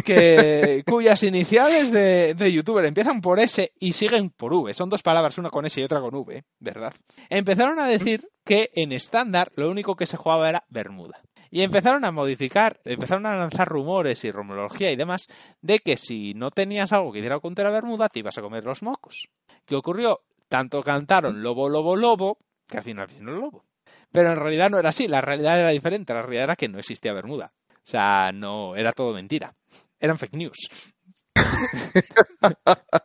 que cuyas iniciales de, youtuber empiezan por S y siguen por V, son dos palabras, una con S y otra con V, ¿verdad? Empezaron a decir que en estándar lo único que se jugaba era Bermuda. Y empezaron a modificar, empezaron a lanzar rumores y rumorología y demás de que si no tenías algo que diera contra Bermuda te ibas a comer los mocos. ¿Qué ocurrió? Tanto cantaron lobo, lobo, lobo, que al final vino el lobo. Pero en realidad no era así, la realidad era diferente, la realidad era que no existía Bermuda. O sea, no, era todo mentira. Eran fake news.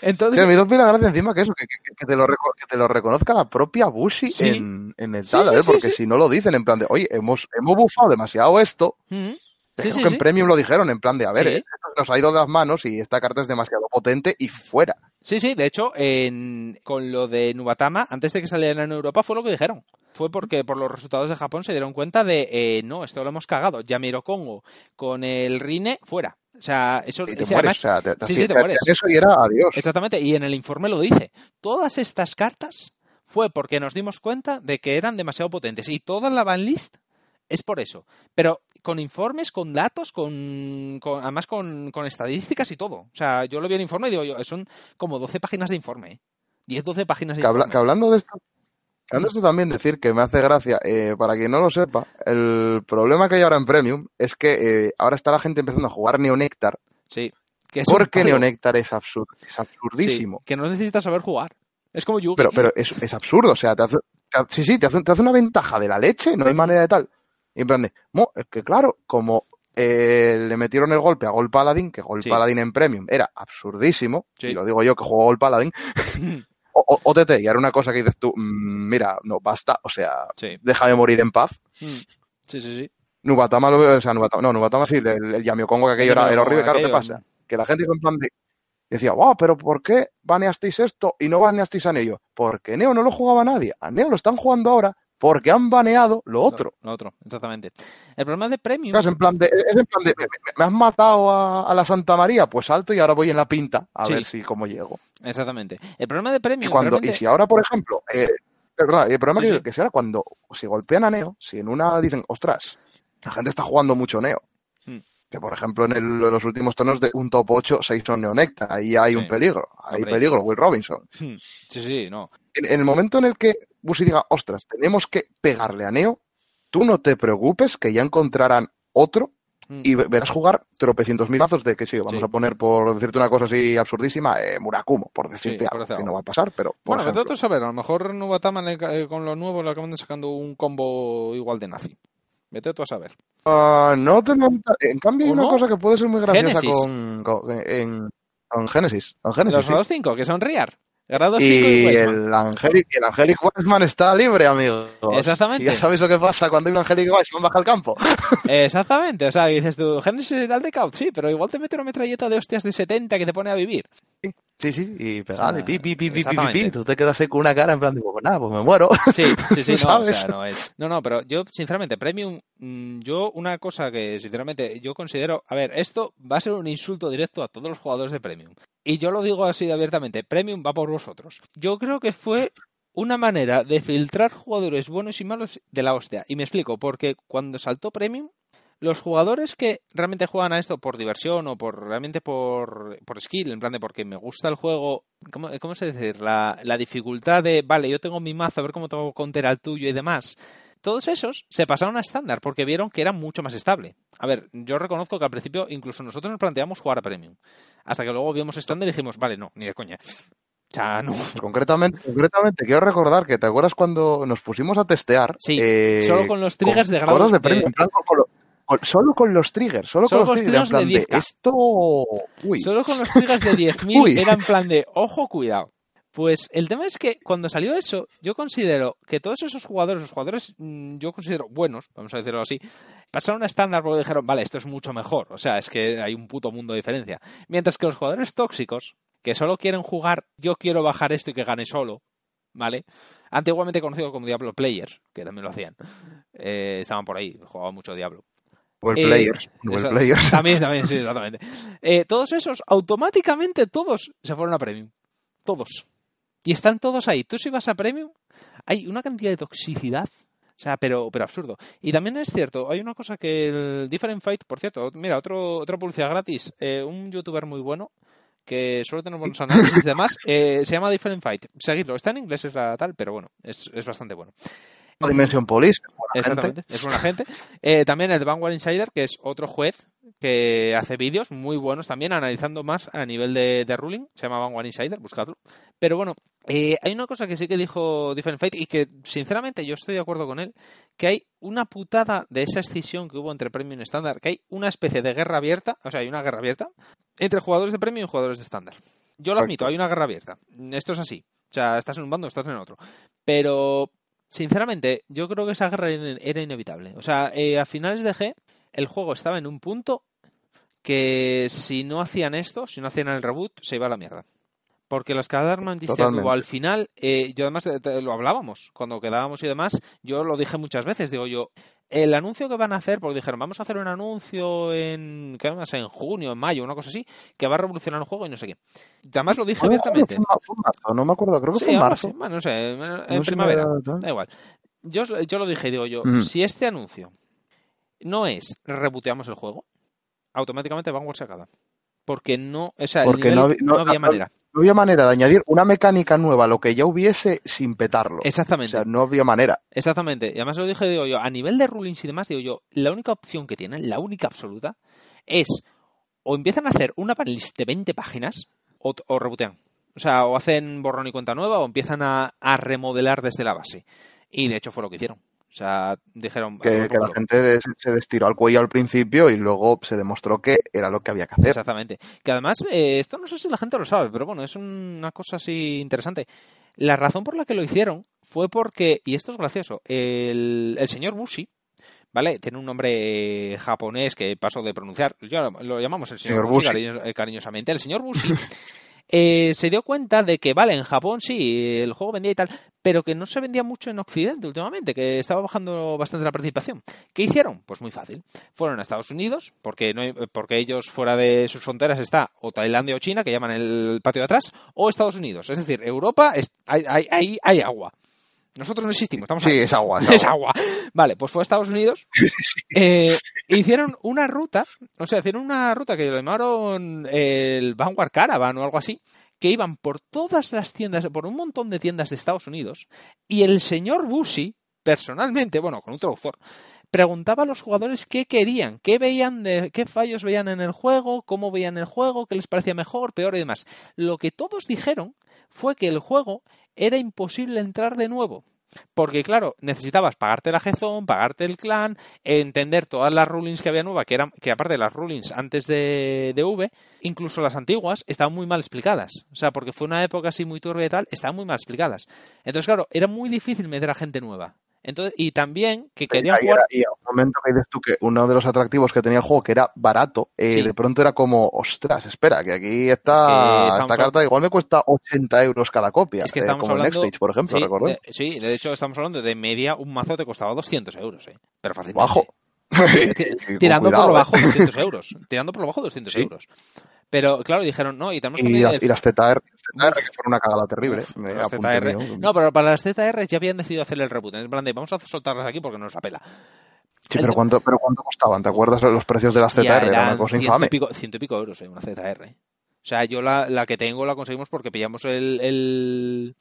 Entonces, Sí, me da gracia encima que eso, que, que- que te lo que te lo reconozca la propia Bushi Sí. en, en el Sí, tal, ¿eh? porque si no lo dicen en plan de, oye, hemos, hemos bufado demasiado esto, Mm, creo sí, que sí. en Premium lo dijeron en plan de, a ver, eh, nos ha ido de las manos y esta carta es demasiado potente y fuera. Sí, sí, de hecho, en- con lo de Nubatama, antes de que saliera en Europa, fue lo que dijeron. Fue porque por los resultados de Japón se dieron cuenta de, eh, no, esto lo hemos cagado. Yamiro Congo con el Rine, fuera. O sea, eso Y te sí, mueres, además- o sea, te, te sí, te te mueres. eso y era adiós. Exactamente, y en el informe lo dice. Todas estas cartas fue porque nos dimos cuenta de que eran demasiado potentes. Y toda la banlist es por eso. Pero con informes, con datos, con, con- además con, con estadísticas y todo. O sea, yo lo vi en el informe y digo yo, son como 12 páginas de informe. ¿eh? 10, 12 páginas de Que, habla- que hablando de esto, esto también decir que me hace gracia, eh, para quien no lo sepa, el problema que hay ahora en Premium es que eh, ahora está la gente empezando a jugar Neonectar, Sí. Que es porque. Neonectar es, absurd, es Sí, absurdísimo. que no necesitas saber jugar. Es como Yugi. Pero, pero es, es absurdo, o sea, te hace, te sí, sí, te hace, te hace una ventaja de la leche, no hay manera de tal. Y en plan de, mo, es que claro, como eh, le metieron el golpe a Gol Paladin, que Gol Sí. Paladin en Premium era absurdísimo, Sí. y lo digo yo que juego Gol Paladin, o, OTT, y era una cosa que dices tú, mm, mira, no, basta, o sea, Sí. déjame morir en paz. Mm. sí, sí, sí. Nubatama o sea, Nubatama, no, Nubatama sí, el, el Yamio Congo que aquello era, era horrible, claro, ¿qué pasa? Que la gente en plan de, decía, wow, pero ¿por qué baneasteis esto y no baneasteis a Neo? Porque Neo no lo jugaba nadie, a Neo lo están jugando ahora porque han baneado lo otro. Lo otro, exactamente. El problema de Premium. Es en plan de, es en plan de me, has matado a, a la Santa María, pues salto y ahora voy en la pinta a Sí. ver si cómo llego. Exactamente. El problema de Premium. Y cuando, y realmente- si ahora, por ejemplo, eh, perdona, y el problema Sí, que, sí. que si ahora cuando si golpean a Neo, si en una dicen, ostras, la gente está jugando mucho Neo. Que por ejemplo en el- los últimos torneos de un top 8, 6 son Neonectar. Ahí hay Sí. un peligro. Hay Hombre. peligro, Will Robinson. Hmm, Sí, sí, no. En, en el momento en el que Busi diga, ostras, tenemos que pegarle a Neo, tú no te preocupes que ya encontrarán otro y verás jugar tropecientos mil mazos de que sí, vamos Sí. a poner por decirte una cosa así absurdísima, eh, Murakumo, por decirte Sí, algo, que no va a pasar, pero por Bueno, ejemplo. a saber, a lo mejor Nubatama le eh, con lo nuevo le acaban de sacando un combo igual de nazi. Vete tú a saber. Ah, no te En cambio, hay ¿O una no? cosa que puede ser muy graciosa con, con, en, con Genesis. Con Genesis, Los sí. grados 5, que son Riar. Grados 5 y, el Angelic, el Angelic Weissman está libre, amigos. Exactamente. Y ya sabéis lo que pasa cuando hay un Angelic Weissman baja al campo. Exactamente, o sea, dices tú, Genesis era el de Couch, sí, pero igual te mete una metralleta de hostias de 70 que te pone a vivir. Sí, sí, y pegado, O sea, y pi, pi, pi, pi, pi, pi. Tú te quedas ahí con una cara en plan de, pues nada, pues me muero. Sí, sí, sí, no, o ¿Sabes? sea, no es. No, no, pero yo, sinceramente, Premium, mm, yo una cosa que, sinceramente, yo considero, a ver, esto va a ser un insulto directo a todos los jugadores de Premium. Y yo lo digo así de abiertamente, Premium va por vosotros. Yo creo que fue una manera de filtrar jugadores buenos y malos de la hostia. Y me explico, porque cuando saltó Premium, los jugadores que realmente juegan a esto por diversión o por realmente por, por skill, en plan de porque me gusta el juego, ¿cómo, cómo se dice? La, la dificultad de, vale, yo tengo mi mazo, a ver cómo tengo que counter al tuyo y demás. Todos esos se pasaron a estándar porque vieron que era mucho más estable. A ver, yo reconozco que al principio incluso nosotros nos planteamos jugar a Premium. Hasta que luego vimos estándar y dijimos, vale, no, ni de coña. No. Concretamente, concretamente, quiero recordar que te acuerdas cuando nos pusimos a testear. Sí, eh, solo con los triggers de cosas de con- lo- con- solo con los triggers, solo, Solo con los triggers, en plan triggers de de 10K. esto. Uy, Solo con los triggers de 10.000 Uy. era en plan de, ojo, cuidado. Pues el tema es que cuando salió eso, yo considero que todos esos jugadores, los jugadores mm, yo considero buenos, vamos a decirlo así, pasaron a estándar porque dijeron, vale, esto es mucho mejor. O sea, es que hay un puto mundo de diferencia. Mientras que los jugadores tóxicos, que solo quieren jugar, yo quiero bajar esto y que gane solo, ¿vale? Antiguamente conocido como Diablo Players, que también lo hacían. Eh, estaban por ahí, jugaban mucho Diablo. Well Eh, Players, Well Eso- Players. También, también, sí, exactamente. Eh, todos esos, automáticamente todos se fueron a Premium. Todos. Y están todos ahí. Tú si vas a Premium, hay una cantidad de toxicidad. O sea, pero, pero absurdo. Y también es cierto, hay una cosa que el Different Fight, por cierto, mira, otro, otra publicidad gratis. eh, un youtuber muy bueno que suele tener buenos análisis y demás, eh, se llama Different Fight. Seguidlo, está en inglés, es la tal, pero bueno, es, es bastante bueno. Dimension Police, gente. Exactamente, es buena gente. Eh, también el Vanguard Insider, que es otro juez que hace vídeos muy buenos también, analizando más a nivel de, de ruling. Se llama Vanguard Insider, buscadlo. Pero bueno, eh, hay una cosa que sí que dijo Different Fate y que, sinceramente, yo estoy de acuerdo con él, que hay una putada de esa escisión que hubo entre Premium y Estándar, que hay una especie de guerra abierta, o sea, hay una guerra abierta entre jugadores de Premium y jugadores de Estándar. Yo lo admito, hay una guerra abierta. Esto es así. O sea, estás en un bando, estás en otro. Pero sinceramente, yo creo que esa guerra era inevitable. O sea, eh, a finales de G, el juego estaba en un punto que si no hacían esto, si no hacían el reboot, se iba a la mierda. Porque la escalada hubo al final, eh, yo además te- te- lo hablábamos cuando quedábamos y demás, yo lo dije muchas veces, digo yo, el anuncio que van a hacer, porque dijeron, vamos a hacer un anuncio en, ¿qué más? En junio, en mayo, una cosa así, que va a revolucionar el juego y no sé qué. Además lo dije abiertamente. fue fue marzo, no me acuerdo, creo que Sí, fue en marzo. así, bueno, no sé, en, No primavera. Da igual. Yo, yo lo dije, digo yo, Mm. si este anuncio no es reboteamos el juego, automáticamente Vanguard se acaba. Porque no, o sea, el Porque nivel no no, había- no- había no- manera. No había manera de añadir una mecánica nueva a lo que ya hubiese sin petarlo. O Exactamente, sea, no había manera. exactamente. Y además lo dije, digo yo, a nivel de rulings y demás, digo yo, la única opción que tienen, la única absoluta, es o empiezan a hacer una panelist de 20 páginas o, o rebotean. O sea, o hacen borrón y cuenta nueva o empiezan a, a remodelar desde la base. Y de hecho fue lo que hicieron. O sea, dijeron... Que, "Vamos, que la vamos". gente se destiró al cuello al principio y luego se demostró que era lo que había que hacer. Exactamente. Que además, eh, esto no sé si la gente lo sabe, pero bueno, es una cosa así interesante. La razón por la que lo hicieron fue porque, y esto es gracioso, el, el señor Bushi, ¿vale? Tiene un nombre eh, japonés que paso de pronunciar, yo lo, lo llamamos el señor, Señor Bushi, Bushi. cariño- eh, cariñosamente. El señor Bushi eh, se dio cuenta de que, vale, en Japón sí, el juego vendía y tal, pero que no se vendía mucho en Occidente últimamente, que estaba bajando bastante la participación. ¿Qué hicieron? Pues muy fácil. Fueron a Estados Unidos, porque, no hay- porque ellos fuera de sus fronteras está o Tailandia o China, que llaman el patio de atrás, o Estados Unidos. Es decir, Europa, es- hay, hay, hay, hay agua. Nosotros no existimos, estamos Sí, es agua. es Es agua. agua. Vale, pues fue a Estados Unidos. eh, hicieron una ruta, o sea, hicieron una ruta que llamaron el Vanguard Caravan o algo así, que iban por todas las tiendas, por un montón de tiendas de Estados Unidos, y el señor Bushi, personalmente, bueno, con un traductor, preguntaba a los jugadores qué querían, qué veían, de, qué fallos veían en el juego, cómo veían el juego, qué les parecía mejor, peor y demás. Lo que todos dijeron fue que el juego era imposible entrar de nuevo. Porque, claro, necesitabas pagarte la Gezón, pagarte el clan, entender todas las rulings que había nuevas, que eran, que aparte de las rulings antes de, de V, incluso las antiguas, estaban muy mal explicadas. O sea, porque fue una época así muy turbia y tal, estaban muy mal explicadas. Entonces, claro, era muy difícil meter a gente nueva. Entonces, y también que querían y, jugar. era- y a un momento que dices tú que uno de los atractivos que tenía el juego, que era barato, eh, Sí. de pronto era como, ostras, espera, que aquí está Es que estamos esta carta igual me cuesta 80 euros cada copia. Es que eh, estamos como hablando. el Next Stage, por ejemplo, sí, de, sí, de hecho, estamos hablando de media, un mazo te costaba 200 euros, ¿eh? Pero fácilmente. Bajo. Ti- Y con tirando por lo eh. bajo 200 euros. Tirando por lo bajo 200 Sí. euros. Pero claro, dijeron, no, y tenemos que Y las, el- y las ZR, que fueron una cagada terrible. Me apunté mío. No, pero para las ZR ya habían decidido hacer el reboot. En plan de, vamos a soltarlas aquí porque nos apela. Sí, pero ¿cuánto, pero ¿cuánto costaban? ¿Te acuerdas de los precios de las ZR? Era una cosa ciento infame. Y pico, ciento y pico euros, eh, una ZR. O sea, yo la, la que tengo la conseguimos porque pillamos el, el,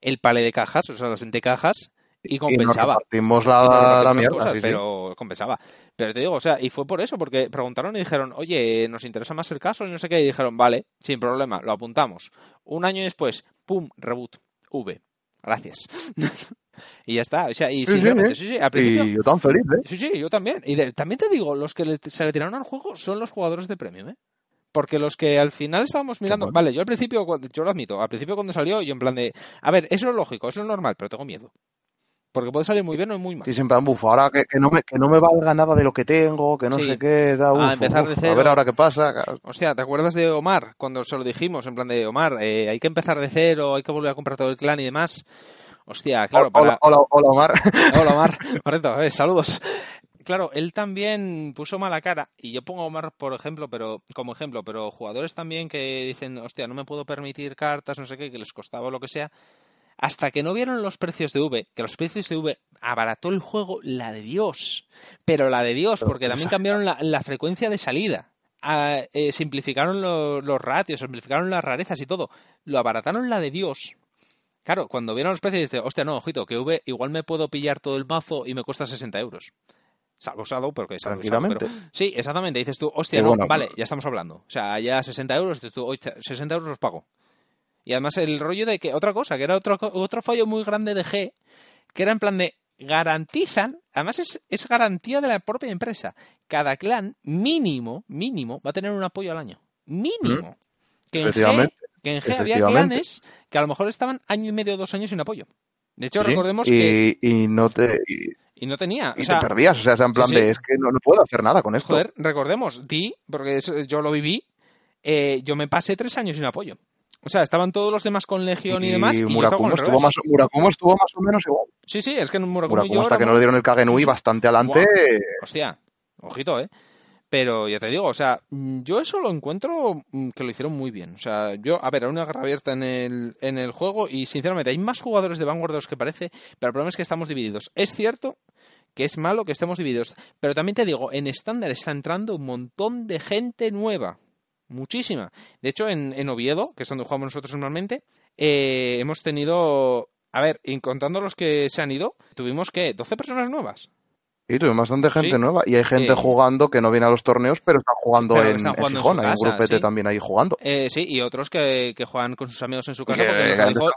el palé de cajas, o sea, las 20 cajas, y Y nos compensaba. repartimos Y nos la, repartimos la mierda. cosas, sí, sí. pero compensaba. Pero te digo, o sea, y fue por eso, porque preguntaron y dijeron, oye, nos interesa más el caso y no sé qué, y dijeron, vale, sin problema, lo apuntamos. Un año después, pum, reboot, V. Gracias. y ya está, o sea, y Sí, sí, sinceramente, sí, sí, al principio... Y yo tan feliz, ¿eh? Sí, sí, yo también. Y de- también te digo, los que se le tiraron al juego son los jugadores de premium, ¿eh? Porque los que al final estábamos mirando... bueno. Vale, yo al principio, yo lo admito, al principio cuando salió, yo en plan de... A ver, eso es lógico, eso es normal, pero tengo miedo. Porque puede salir muy bien o muy mal. Sí, siempre en bufo. Ahora que, que no me, que no me valga nada de lo que tengo, que no Sí. sé qué, da, uf, empezar de A cero. ver ahora qué pasa. Hostia, ¿te acuerdas de Omar? Cuando se lo dijimos, en plan de Omar, eh, hay que empezar de cero, hay que volver a comprar todo el clan y demás. Hostia, claro, hola, para... hola, hola, Omar. Hola, Omar. Correcto, eh, saludos. Claro, él también puso mala cara, y yo pongo a Omar por ejemplo, pero como ejemplo, pero jugadores también que dicen, hostia, no me puedo permitir cartas, no sé qué, que les costaba o lo que sea, hasta que no vieron los precios de V, que los precios de V abarató el juego la de Dios, pero la de Dios, porque también cambiaron la, la frecuencia de salida. Ah, eh, simplificaron lo- los ratios, simplificaron las rarezas y todo. Lo abarataron la de Dios. Claro, cuando vieron los precios, dice, hostia, no, ojito, que V igual me puedo pillar todo el mazo y me cuesta 60 euros. Salvo Shadow, pero que Shadow es Tranquilamente. pero- Sí, exactamente. Dices tú, hostia, no, bueno. vale, ya estamos hablando. O sea, ya 60 euros, dices tú, "Oye, 60 euros los pago. Y además el rollo de que, otra cosa, que era otro, otro fallo muy grande de G, que era en plan de, garantizan, además es, es garantía de la propia empresa, cada clan mínimo, mínimo, va a tener un apoyo al año. Mínimo. Que en G, que en G había clanes que a lo mejor estaban año y medio, dos años sin apoyo. De hecho, Sí, recordemos y, que... y no te, y, Y no tenía... y o sea, te perdías. O sea, en plan sí, sí. de, es que no, no puedo hacer nada con esto. Joder, recordemos, di, porque yo lo viví, eh, yo me pasé tres años sin apoyo. O sea, estaban todos los demás con Legión y, demás, y Murakumo estuvo, más, Murakumo estuvo más o menos igual. Sí, sí, es que en Murakumo y Murakumo yo hasta que no le dieron el Kagenui bastante adelante. Hostia, ojito, ¿eh? Pero ya te digo, o sea, yo eso lo encuentro mm, que lo hicieron muy bien. O sea, yo, a ver, era una guerra abierta en el, en el juego y sinceramente hay más jugadores de Vanguard de los que parece, pero el problema es que estamos divididos. Es cierto que es malo que estemos divididos, pero también te digo, en estándar está entrando un montón de gente nueva. Muchísima. De hecho, en, en Oviedo, que es donde jugamos nosotros normalmente, eh, hemos tenido... A ver, y contando los que se han ido, tuvimos que 12 personas nuevas. Y tuvimos bastante gente Sí. nueva. Y hay gente Eh, jugando que no viene a los torneos, pero están jugando Pero en, están jugando en Gijón. Hay un grupete sí. también ahí jugando. Eh, sí, y otros que, que juegan con sus amigos en su casa Que- porque nos lo dijo,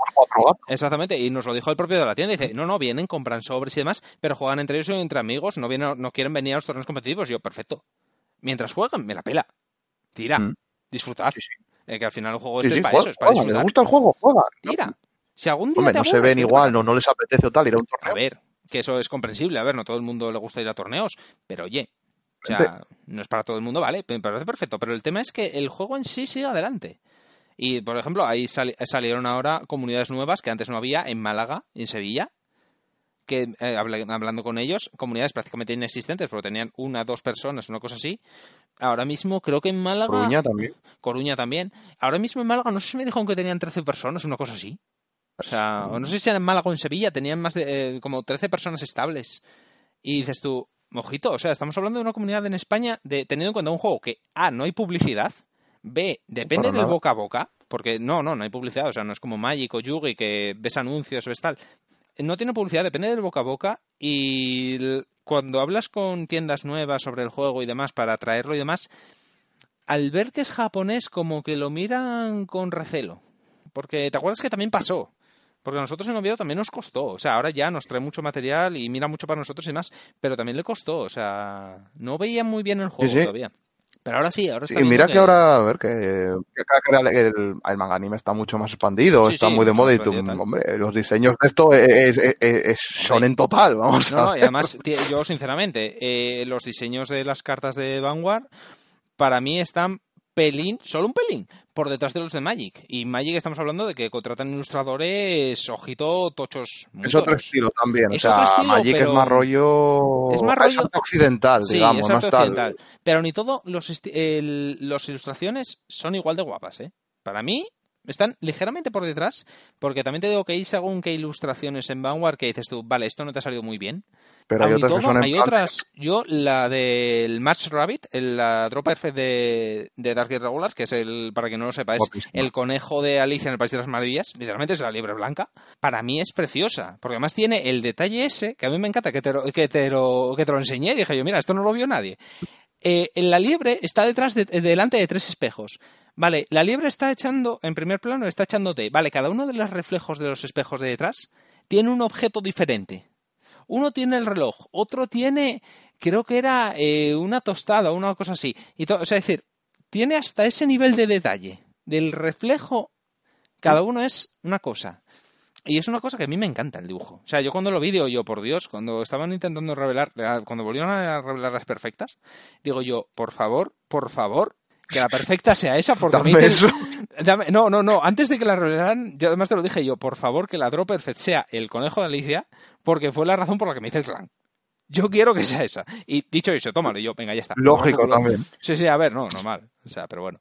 exactamente, y nos lo dijo el propio de la tienda, dice, no, no, vienen, compran sobres y demás, pero juegan entre ellos y entre amigos, no vienen, no quieren venir a los torneos competitivos, yo, perfecto. Mientras juegan, me la pela. Tira, Mm. Disfrutad. Sí, sí. Eh, que al final el juego este es para juega, eso, es para juega, ¿Les disfrutar. gusta el juego? Juega. Tira. Si algún día Hombre, te no se ven igual, no, no les apetece o tal ir a un a torneo. ver, que eso es comprensible. A ver, no todo el mundo le gusta ir a torneos, pero oye, o sea, no es para todo el mundo, vale, me parece perfecto. Pero el tema es que el juego en sí sigue adelante. Y, por ejemplo, ahí sali- salieron ahora comunidades nuevas que antes no había en Málaga en Sevilla. Que eh, habla- hablando con ellos, comunidades prácticamente inexistentes, porque tenían una, dos personas, una cosa así. Ahora mismo creo que en Málaga. Coruña también. Coruña también. Ahora mismo en Málaga, no sé si me dijeron que tenían 13 personas, una cosa así. O sea, o no sé si era en Málaga o en Sevilla, tenían más de eh, como 13 personas estables. Y dices tú, mojito, o sea, estamos hablando de una comunidad en España de teniendo en cuenta un juego que A, no hay publicidad, B, depende del boca a boca, porque no, no, no hay publicidad, o sea, no es como Magic o Yugi que ves anuncios, ves tal. No tiene publicidad, depende del boca a boca y cuando hablas con tiendas nuevas sobre el juego y demás para traerlo y demás, al ver que es japonés como que lo miran con recelo. Porque te acuerdas que también pasó. Porque a nosotros en Oviedo también nos costó. O sea, ahora ya nos trae mucho material y mira mucho para nosotros y más. Pero también le costó. O sea, no veía muy bien el juego sí. todavía. Pero ahora sí, ahora está Y mira que ahora, a ver, que, el, el manga anime está mucho más expandido, Sí, está sí, muy de moda y tú, hombre, los diseños de esto es, es, es- es- son en total, vamos No, a no, y ver. además, yo sinceramente, eh, los diseños de las cartas de Vanguard para mí están pelín, solo un pelín, por detrás de los de Magic. Y Magic estamos hablando de que contratan ilustradores, ojito, tochos. muy Es otro tochos. estilo también, Es o sea, otro estilo, Magic pero- es más rollo... Es más rollo- arte occidental, Sí, digamos, es no es tal- occidental. Pero ni todo, los, el- los ilustraciones son igual de guapas, ¿eh? Para mí, están ligeramente por detrás, porque también te digo que hay según qué ilustraciones en Vanguard que dices tú, vale, esto no te ha salido muy bien. Pero hay otras que son hay. Yo, la del Match Rabbit, el- la Drop Perfect de, de Dark Regulars, que es el, para que no lo sepa, es el conejo de Alicia en el País de las Maravillas, literalmente es la liebre blanca. Para mí es preciosa, porque además tiene el detalle ese, que a mí me encanta, que te lo, que te lo, que te lo enseñé y dije yo, mira, esto no lo vio nadie. Eh, en la liebre está detrás de, delante de tres espejos. Vale, la liebre está echando, en primer plano, está echándote. Vale, cada uno de los reflejos de los espejos de detrás tiene un objeto diferente. Uno tiene el reloj, otro tiene, creo que era eh, una tostada o una cosa así. Y o sea, es decir, tiene hasta ese nivel de detalle. Del reflejo, cada uno es una cosa. Y es una cosa que a mí me encanta el dibujo. O sea, yo cuando lo vi, digo yo, por Dios, cuando estaban intentando revelar, eh, cuando volvieron a revelar las perfectas, digo yo, por favor, por favor, que la perfecta sea esa, porque Dame que- eso. Dame- no, no, no. Antes de que la revelaran, yo además te lo dije yo, por favor, que la Drop Perfect sea el conejo de Alicia, porque fue la razón por la que me hice el clan. Yo quiero que sea esa. Y dicho eso, tómalo. Y yo, venga, ya está. Lógico también. Sí, sí, a ver, no, normal. O sea, pero bueno.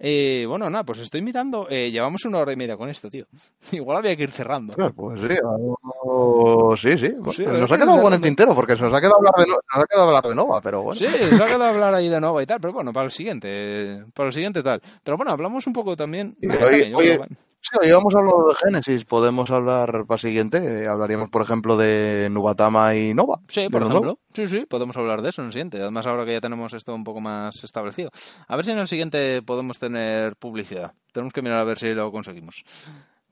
Eh, bueno, nada, pues estoy mirando. eh, llevamos una hora y media con esto, tío. Igual había que ir cerrando. Pues pues sí, algo- sí, sí. Bueno, Sí, nos ha que quedado es bueno el tintero porque se nos ha quedado hablar de, no- nos ha quedado hablar de Nova, pero bueno. Sí, se ha quedado hablar ahí de nuevo y tal, pero bueno, para el siguiente, para el siguiente tal. Pero bueno, hablamos un poco también. Y Nah, hoy- Sí, hoy vamos a hablar de Génesis, podemos hablar para el siguiente, eh, hablaríamos por ejemplo de Nubatama y Nova. Sí, por lo ejemplo. Sí, sí, podemos hablar de eso en el siguiente. Además, ahora que ya tenemos esto un poco más establecido. A ver si en el siguiente podemos tener publicidad. Tenemos que mirar a ver si lo conseguimos.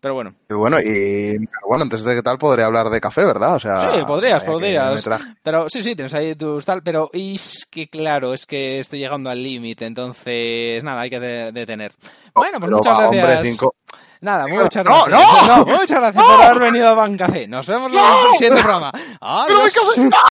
Pero bueno. Y bueno, y pero bueno, antes de que tal podría hablar de café, ¿verdad? O sea, Sí, podrías, que podrías. Pero sí, sí, tienes ahí tus tal. Pero es que, claro, es que estoy llegando al límite. Entonces, nada, hay que de- detener. Bueno, pues muchas va, hombre, gracias. cinco- Nada, muchas ¡No, gracias. no! muchas gracias por haber venido a Bancafé. Nos vemos en el siguiente programa. Adiós.